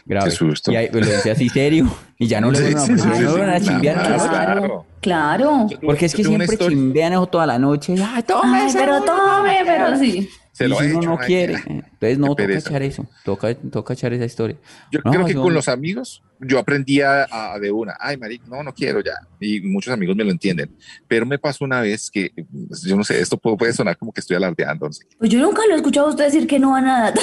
Speaker 4: grave.
Speaker 3: qué susto.
Speaker 4: Y ahí, pues, lo dice así serio. Y ya no le
Speaker 3: Sí,
Speaker 4: a
Speaker 3: sí, sí,
Speaker 4: no chimbear
Speaker 3: claro.
Speaker 5: Claro.
Speaker 4: Porque es que
Speaker 3: Yo
Speaker 4: siempre chimbean eso toda la noche. Ay, tome,
Speaker 5: Ay, pero tome, pero sí.
Speaker 3: Se
Speaker 4: y
Speaker 3: lo
Speaker 4: si
Speaker 3: he
Speaker 4: uno
Speaker 3: hecho,
Speaker 4: no quiere, eh, entonces no, toca echar eso, toca, toca echar esa historia.
Speaker 3: Yo
Speaker 4: No,
Speaker 3: creo que
Speaker 4: yo-
Speaker 3: con los amigos, yo aprendí a, a- de una, ay, marica, no, no quiero ya. Y muchos amigos me lo entienden. Pero me pasó una vez que, pues, yo no sé, esto puede, puede sonar como que estoy alardeando. no sé.
Speaker 5: Pues yo nunca lo he escuchado a usted decir que no a nada. <laughs>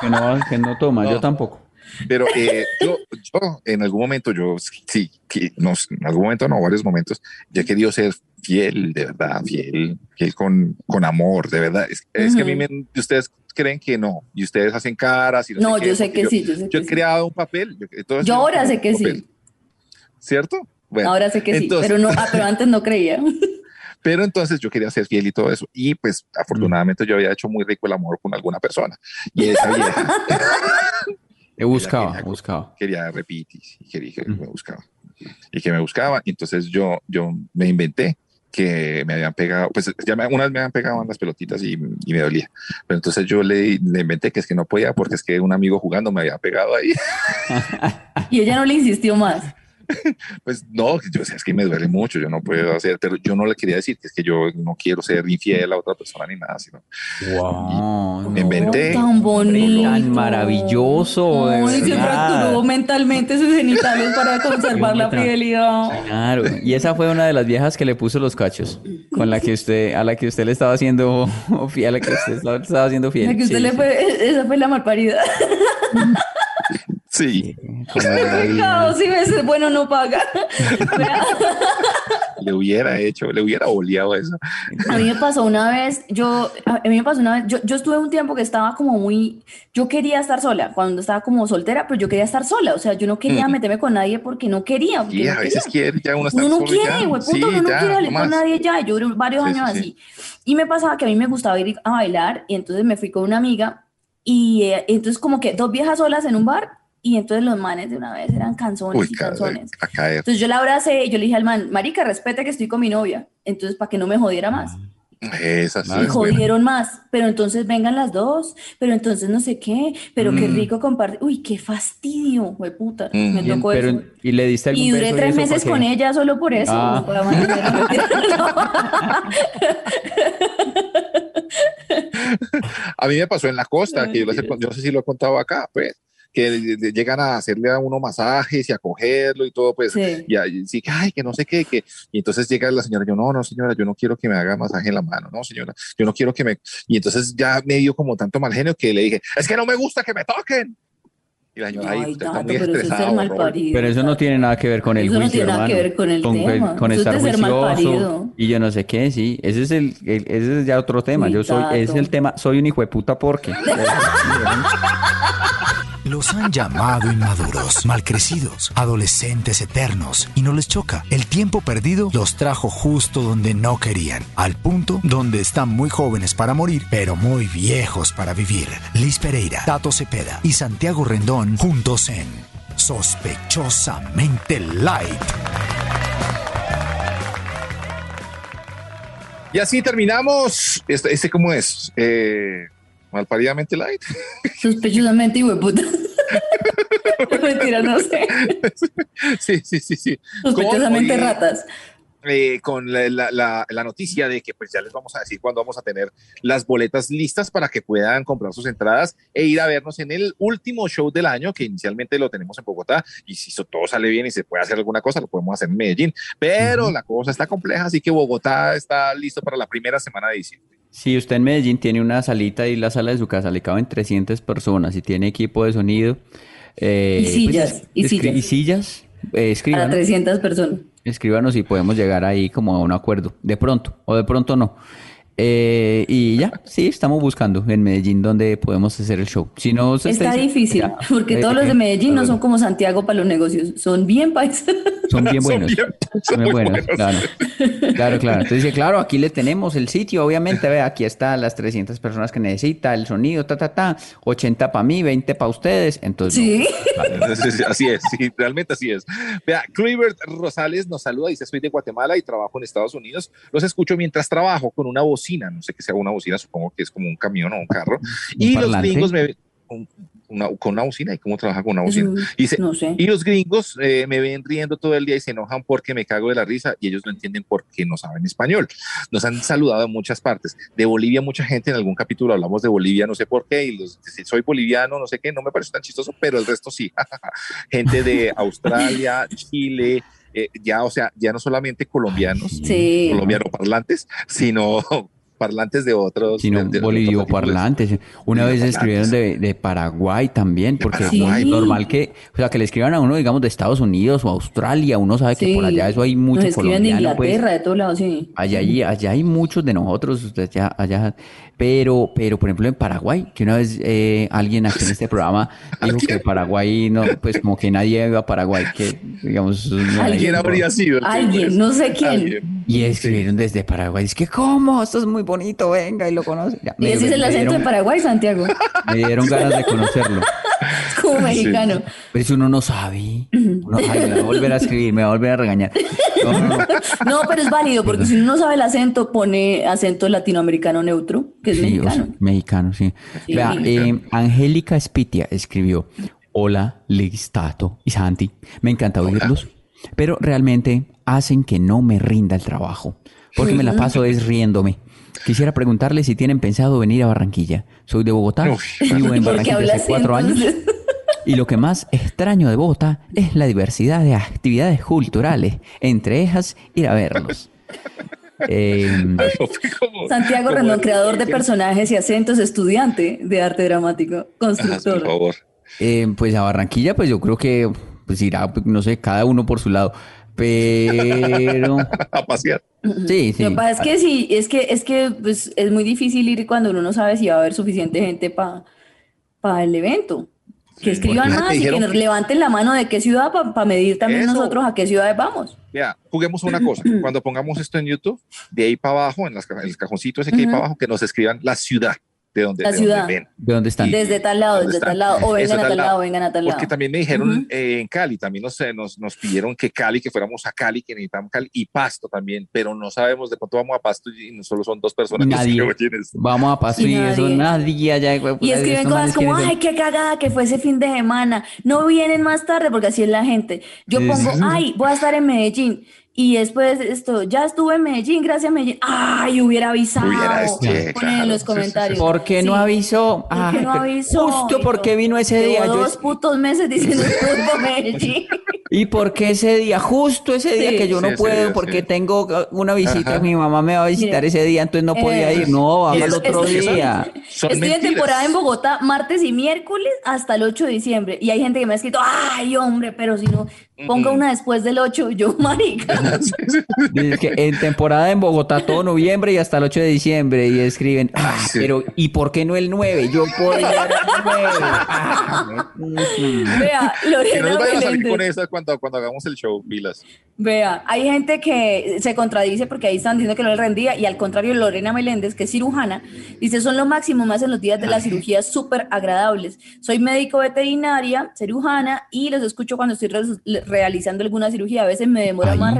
Speaker 4: Que no, que no toma, yo
Speaker 3: No.
Speaker 4: tampoco.
Speaker 3: Pero eh, yo, yo, en algún momento, yo sí, que, no, en algún momento, no, varios momentos, yo he querido ser fiel, de verdad, fiel, fiel con, con amor, de verdad. Es, es que a mí me, ustedes creen que no, y ustedes hacen caras y no,
Speaker 5: No,
Speaker 3: sé qué,
Speaker 5: yo sé
Speaker 3: porque
Speaker 5: que sí, yo sé
Speaker 3: Yo
Speaker 5: que
Speaker 3: he
Speaker 5: sí.
Speaker 3: creado un papel. Yo,
Speaker 5: Yo ahora sé que
Speaker 3: un
Speaker 5: sí.
Speaker 3: papel, ¿Cierto? Bueno,
Speaker 5: Ahora sé que sí,
Speaker 3: entonces-
Speaker 5: pero no, ah, pero <laughs> antes no creía.
Speaker 3: Pero entonces yo quería ser fiel y todo eso. Y pues afortunadamente yo había hecho muy rico el amor con alguna persona. Y esa vieja <laughs>
Speaker 4: He buscado,
Speaker 3: quería-
Speaker 4: he buscado.
Speaker 3: quería repetir y quería que
Speaker 4: Mm.
Speaker 3: me buscaba. Y que me buscaba. Y entonces yo, yo me inventé que me habían pegado, pues ya me, unas me habían pegado en las pelotitas y, y me dolía. Pero entonces yo le, le inventé que es que no podía porque es que un amigo jugando me había pegado ahí. <laughs>
Speaker 5: Y ella no le insistió más. <laughs>
Speaker 3: Pues no, yo sé, es que me duele mucho, yo no puedo hacer, pero yo no le quería decir que es que yo no quiero ser infiel a otra persona ni nada, sino
Speaker 4: Wow,
Speaker 3: me
Speaker 4: no.
Speaker 3: inventé.
Speaker 5: Tan bonito.
Speaker 4: Tan maravilloso, de
Speaker 5: Ay, se fracturó mentalmente sus genitales para <laughs> conservar la fidelidad.
Speaker 4: Claro, y esa fue una de las viejas que le puso los cachos, con la que usted, a la que usted le estaba haciendo <laughs> fiel, a la que usted estaba, haciendo fiel.
Speaker 5: La que usted
Speaker 4: Sí,
Speaker 5: le
Speaker 4: sí.
Speaker 5: fue, esa fue la malparida.
Speaker 3: Sí. <laughs>
Speaker 5: No, si ves, bueno, no paga. <laughs>
Speaker 3: le hubiera hecho, le hubiera oleado eso.
Speaker 5: A mí me pasó una vez, yo, a mí me pasó una vez, yo, yo estuve un tiempo que estaba como muy, yo quería estar sola, cuando estaba como soltera, pero yo quería estar sola, o sea, yo no quería
Speaker 3: Mm.
Speaker 5: meterme con nadie porque no quería. porque
Speaker 3: Y
Speaker 5: no
Speaker 3: a veces
Speaker 5: quería.
Speaker 3: quiere ya uno estar
Speaker 5: Uno no quiere, güey,
Speaker 3: Sí,
Speaker 5: puto, uno no
Speaker 3: ya,
Speaker 5: quiere salir
Speaker 3: no
Speaker 5: con
Speaker 3: más.
Speaker 5: nadie ya, yo duré varios
Speaker 3: Sí,
Speaker 5: años
Speaker 3: sí,
Speaker 5: así. Y me pasaba que a mí me gustaba ir a bailar, y entonces me fui con una amiga, y eh, entonces como que dos viejas solas en un bar, y entonces los manes de una vez eran canzones
Speaker 3: Uy,
Speaker 5: y canzones.
Speaker 3: a caer.
Speaker 5: Entonces yo la abracé y yo le dije al man, marica, respete que estoy con mi novia, entonces para que no me jodiera más.
Speaker 3: Esa sí
Speaker 5: Me
Speaker 3: es buena.
Speaker 5: jodieron más, pero entonces vengan las dos, pero entonces no sé qué, pero qué
Speaker 3: Mm.
Speaker 5: rico compartir. Uy, qué fastidio, güey puta.
Speaker 3: Mm.
Speaker 5: Me
Speaker 4: Bien,
Speaker 5: tocó
Speaker 4: pero,
Speaker 5: eso.
Speaker 4: ¿Y le diste algún
Speaker 5: Y duré
Speaker 4: beso
Speaker 5: tres
Speaker 4: eso?
Speaker 5: meses con ella solo por eso.
Speaker 4: Ah. <laughs> <laughs>
Speaker 3: A mí me pasó en la costa, que yo, les he con- yo no sé si lo he contado acá, pues, que de- de- llegan a hacerle a uno masajes y a cogerlo y todo, pues,
Speaker 5: Sí.
Speaker 3: y ahí sí, que, ay, que no sé qué, que, y entonces llega la señora, yo, no, no, señora, yo no quiero que me haga masaje en la mano, no, señora, yo no quiero que me, y entonces ya me dio como tanto mal genio que le dije, es que no me gusta que me toquen. Y la señora, ay,
Speaker 5: Ay,
Speaker 3: usted está muy
Speaker 5: pero eso es
Speaker 3: estresado, Rol".
Speaker 5: parido.
Speaker 4: Pero eso no tiene nada que ver con el
Speaker 5: Eso no
Speaker 4: juicio,
Speaker 5: tiene nada que
Speaker 4: hermano.
Speaker 5: ver con el
Speaker 4: con,
Speaker 5: tema.
Speaker 4: con
Speaker 5: Eso es
Speaker 4: estar
Speaker 5: mal
Speaker 4: juicioso y yo no sé qué, sí. Ese es el, el- ese es ya otro tema.
Speaker 5: Uy,
Speaker 4: yo soy, ese es el tema, soy un hijo de puta porque. <laughs>
Speaker 6: Los han llamado inmaduros, malcrecidos, adolescentes eternos, y no les choca. El tiempo perdido los trajo justo donde no querían, al punto donde están muy jóvenes para morir, pero muy viejos para vivir. Liz Pereira, Tato Cepeda y Santiago Rendón juntos en Sospechosamente Light.
Speaker 3: Y así terminamos, este, este ¿cómo es? Eh, malparidamente light.
Speaker 5: Sospechosamente, hijo de puta. <laughs> Mentira, no sé.
Speaker 3: sí, sí, sí, sí.
Speaker 5: Sospechosamente
Speaker 3: Con-
Speaker 5: ratas.
Speaker 3: eh, con la, la- la- la noticia de que pues ya les vamos a decir cuándo vamos a tener las boletas listas para que puedan comprar sus entradas e ir a vernos en el último show del año, que inicialmente lo tenemos en Bogotá, y si eso todo sale bien y se puede hacer alguna cosa, lo podemos hacer en Medellín, pero la cosa está compleja, así que Bogotá está listo para la primera semana de diciembre.
Speaker 4: Si usted en Medellín tiene una salita y la sala de su casa le caben 300 personas y tiene equipo de sonido. Eh,
Speaker 5: Y sillas,
Speaker 4: es-
Speaker 5: y sillas.
Speaker 4: Y sillas, eh,
Speaker 5: Para
Speaker 4: escríbanos,
Speaker 5: 300 personas.
Speaker 4: escríbanos y podemos llegar ahí como a un acuerdo. De pronto, o de pronto no. Eh, y ya, sí, estamos buscando en Medellín donde podemos hacer el show. Si no, se
Speaker 5: Está difícil,
Speaker 4: ya, <laughs>
Speaker 5: porque
Speaker 4: eh,
Speaker 5: todos los de
Speaker 4: eh,
Speaker 5: Medellín no son como Santiago para los negocios, son bien paisas. <laughs>
Speaker 4: Son bien
Speaker 3: Son
Speaker 4: buenos.
Speaker 3: bien-
Speaker 4: Son bien buenos,
Speaker 3: buenos.
Speaker 4: claro. Claro, claro. Entonces claro, aquí le tenemos el sitio, obviamente, ve, aquí están las 300 personas que necesita, el sonido, ta, ta, ta, 80 para mí, 20 para ustedes. Entonces,
Speaker 5: Sí.
Speaker 3: Entonces, <laughs> así es, sí, realmente así es. Vea, Clibert Rosales nos saluda, dice, soy de Guatemala y trabajo en Estados Unidos. Los escucho mientras trabajo con una bocina, no sé qué sea una bocina, supongo que es como un camión o un carro. y los
Speaker 4: parlante?
Speaker 3: gringos me un- una- con una bocina, ¿y cómo trabaja con una bocina?
Speaker 5: Eso,
Speaker 3: Dice,
Speaker 5: no sé.
Speaker 3: y los gringos eh, me ven riendo todo el día y se enojan porque me cago de la risa y ellos no entienden por qué no saben español. Nos han saludado en muchas partes. De Bolivia, mucha gente en algún capítulo hablamos de Bolivia, no sé por qué, y los, si soy boliviano, no sé qué, no me parece tan chistoso, pero el resto sí. <laughs> gente de <laughs> Australia, Chile, eh, ya, o sea, ya no solamente colombianos,
Speaker 5: Sí.
Speaker 3: colombiano parlantes, sino parlantes de otros.
Speaker 4: sino
Speaker 3: de- de- de
Speaker 4: bolivio
Speaker 3: otros.
Speaker 4: Una vez
Speaker 3: Bolivioparlantes.
Speaker 4: escribieron de, de Paraguay también, porque
Speaker 3: Paraguay.
Speaker 4: es normal que, o sea, que le escriban a uno, digamos, de Estados Unidos o Australia, uno sabe que por allá eso hay
Speaker 5: Nos
Speaker 4: mucho
Speaker 5: escriben de
Speaker 4: pues.
Speaker 5: Inglaterra, de todos lados, sí.
Speaker 4: Allá hay, allá hay muchos de nosotros, ya, allá, pero, pero por ejemplo en Paraguay, que una vez eh, alguien aquí en este <laughs> programa dijo que Paraguay no, pues como que nadie iba a Paraguay, que digamos, no hay-
Speaker 3: ¿Quién habría sido?
Speaker 5: Alguien, no sé quién.
Speaker 3: Alguien.
Speaker 4: y escribieron desde Paraguay, es que cómo, esto es muy bonito, venga y lo conoce. Ya,
Speaker 5: Y ese es el acento de Paraguay, Santiago.
Speaker 4: Me dieron ganas de conocerlo.
Speaker 5: Es <laughs> como mexicano.
Speaker 4: Pero si uno no sabe, uno, ay, me va a volver a escribir, me va a volver a regañar. No, no, no. <laughs>
Speaker 5: No, pero es válido, porque si uno no sabe el acento, pone acento latinoamericano neutro, que es
Speaker 4: Sí, o sea,
Speaker 5: mexicano.
Speaker 4: mexicano, sí.
Speaker 5: Sí.
Speaker 4: Vea, eh, Angélica Spitia escribió, hola, Listato y Santi, me encanta oírlos, pero realmente hacen que no me rinda el trabajo, porque me la <laughs> paso es riéndome. Quisiera preguntarle si tienen pensado venir a Barranquilla. Soy de Bogotá,
Speaker 3: Uy.
Speaker 4: vivo en <laughs> Barranquilla hace cuatro años. Y lo que más extraño de Bogotá es la diversidad de actividades culturales, entre ellas ir a verlos. <laughs> Eh,
Speaker 3: como-
Speaker 5: Santiago Rendón, creador de personajes y acentos, estudiante de arte dramático,
Speaker 3: Por
Speaker 5: constructor.
Speaker 3: favor.
Speaker 4: Eh, pues a Barranquilla, pues yo creo que pues irá, pues, no sé, cada uno por su lado. Pero <laughs>
Speaker 3: A pasear.
Speaker 4: sí, sí.
Speaker 5: Lo que pasa es que sí, es que, es que pues, es muy difícil ir cuando uno no sabe si va a haber suficiente gente para el evento. Que escriban más y que nos levanten la mano de qué ciudad para medir también
Speaker 3: Eso.
Speaker 5: nosotros a qué ciudades vamos.
Speaker 3: Vea, juguemos una cosa. <clears throat> Cuando pongamos esto en YouTube, de ahí para abajo, en las ca- el cajoncito ese que hay
Speaker 5: Ujú.
Speaker 3: para abajo, que nos escriban la ciudad de donde,
Speaker 5: La
Speaker 3: de donde
Speaker 5: ciudad.
Speaker 3: ven.
Speaker 4: ¿De dónde están?
Speaker 3: Y-
Speaker 5: Desde tal lado,
Speaker 3: ¿dónde
Speaker 5: desde
Speaker 3: están?
Speaker 5: tal lado, o vengan a
Speaker 3: tal
Speaker 5: tal
Speaker 3: lado.
Speaker 5: lado, vengan a tal lado.
Speaker 3: Porque también me dijeron eh, en Cali, también nos, eh, nos, nos pidieron que Cali, que fuéramos a Cali, que necesitamos Cali y Pasto también, pero no sabemos de cuánto vamos a Pasto y no solo son dos personas
Speaker 4: Nadie.
Speaker 3: que.
Speaker 4: Vamos a paso
Speaker 5: Y
Speaker 4: y, eso
Speaker 5: nadie.
Speaker 4: allá.
Speaker 5: Y escriben cosas como, ay, qué cagada que fue ese fin de semana. No vienen más tarde porque así es la gente. Yo pongo, ay, voy a estar en Medellín. Y después esto, ya estuve en Medellín, gracias Medellín. Ay, hubiera avisado.
Speaker 3: Hubiera, sí,
Speaker 5: Ponen en
Speaker 3: claro,
Speaker 5: los
Speaker 3: sí, sí,
Speaker 5: comentarios.
Speaker 3: sí.
Speaker 4: ¿Por qué no avisó?
Speaker 5: ¿Por qué no
Speaker 4: pero
Speaker 5: avisó?
Speaker 4: Justo porque vino ese
Speaker 5: llevo
Speaker 4: día. Yo
Speaker 5: dos
Speaker 4: es-
Speaker 5: putos meses diciendo Medellín. <laughs>
Speaker 4: ¿Y por qué ese día? Justo ese día
Speaker 5: Sí.
Speaker 4: que yo
Speaker 3: Sí,
Speaker 4: no puedo
Speaker 3: día,
Speaker 4: porque
Speaker 3: sí.
Speaker 4: tengo una visita,
Speaker 3: Ajá.
Speaker 4: mi mamá me va a visitar
Speaker 5: Mire,
Speaker 4: ese día, entonces no podía
Speaker 5: eh,
Speaker 4: ir. No, hágalo
Speaker 3: es-
Speaker 4: otro
Speaker 5: es que son-
Speaker 4: día.
Speaker 3: Son
Speaker 5: Estoy en
Speaker 3: mentiras.
Speaker 5: temporada en Bogotá martes y miércoles hasta el 8 de diciembre. Y hay gente que me ha escrito, ay, hombre, pero si no, ponga una después del 8. Yo, <laughs> marica.
Speaker 4: Dice que en temporada en Bogotá todo noviembre y hasta el 8 de diciembre y escriben, ah,
Speaker 3: sí.
Speaker 4: pero ¿y por qué no el 9? Yo podía ir el 9. Ah, mm.
Speaker 5: Vea,
Speaker 3: Que no
Speaker 5: Lorena
Speaker 3: nos vayan a salir
Speaker 5: Meléndez.
Speaker 3: con esa cuando, cuando hagamos el show, pilas.
Speaker 5: Vea, hay gente que se contradice porque ahí están diciendo que no le rendía y al contrario Lorena Meléndez, que es cirujana, dice son lo máximo más en los días de las cirugías súper agradables. Soy médico veterinaria, cirujana y los escucho cuando estoy re- realizando alguna cirugía. A veces me demora
Speaker 4: Ay.
Speaker 5: más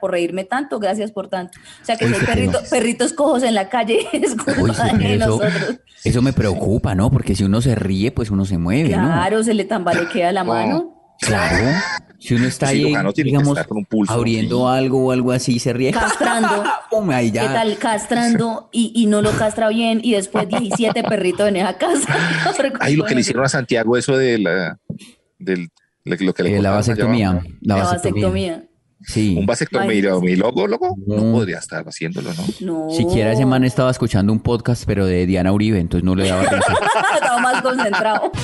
Speaker 5: por reírme tanto, gracias por tanto. O sea que
Speaker 4: Uy,
Speaker 5: si hay perrito- perritos cojos en la calle <laughs> es
Speaker 4: Uy,
Speaker 5: culpa
Speaker 4: sí,
Speaker 5: de
Speaker 4: eso,
Speaker 5: nosotros.
Speaker 4: eso me preocupa, ¿no? Porque si uno se ríe, pues uno se mueve, ¿no?
Speaker 5: Claro, se le tambalequea la
Speaker 3: No.
Speaker 5: mano.
Speaker 4: Claro. Si uno está ahí, digamos,
Speaker 3: pulso,
Speaker 4: abriendo
Speaker 3: sí.
Speaker 4: algo o algo así, se ríe.
Speaker 5: Castrando. <laughs>
Speaker 4: Ahí
Speaker 5: ¿Qué tal castrando y, y no lo castra bien y después 17 <laughs> perritos en esa casa?
Speaker 3: Ay, lo que le hicieron a Santiago, eso de la, del, lo que- le
Speaker 4: Eh, la
Speaker 3: allá
Speaker 4: vasectomía. La
Speaker 5: La
Speaker 4: vasectomía. Sí.
Speaker 3: Un vasectomía,
Speaker 5: Imagínese.
Speaker 3: mi loco, loco, no
Speaker 4: Mm.
Speaker 3: podría estar haciéndolo, ¿no?
Speaker 5: No.
Speaker 4: Siquiera ese man estaba escuchando un podcast, pero de Diana Uribe, entonces no le daba. <laughs>
Speaker 5: Estaba más concentrado. <laughs>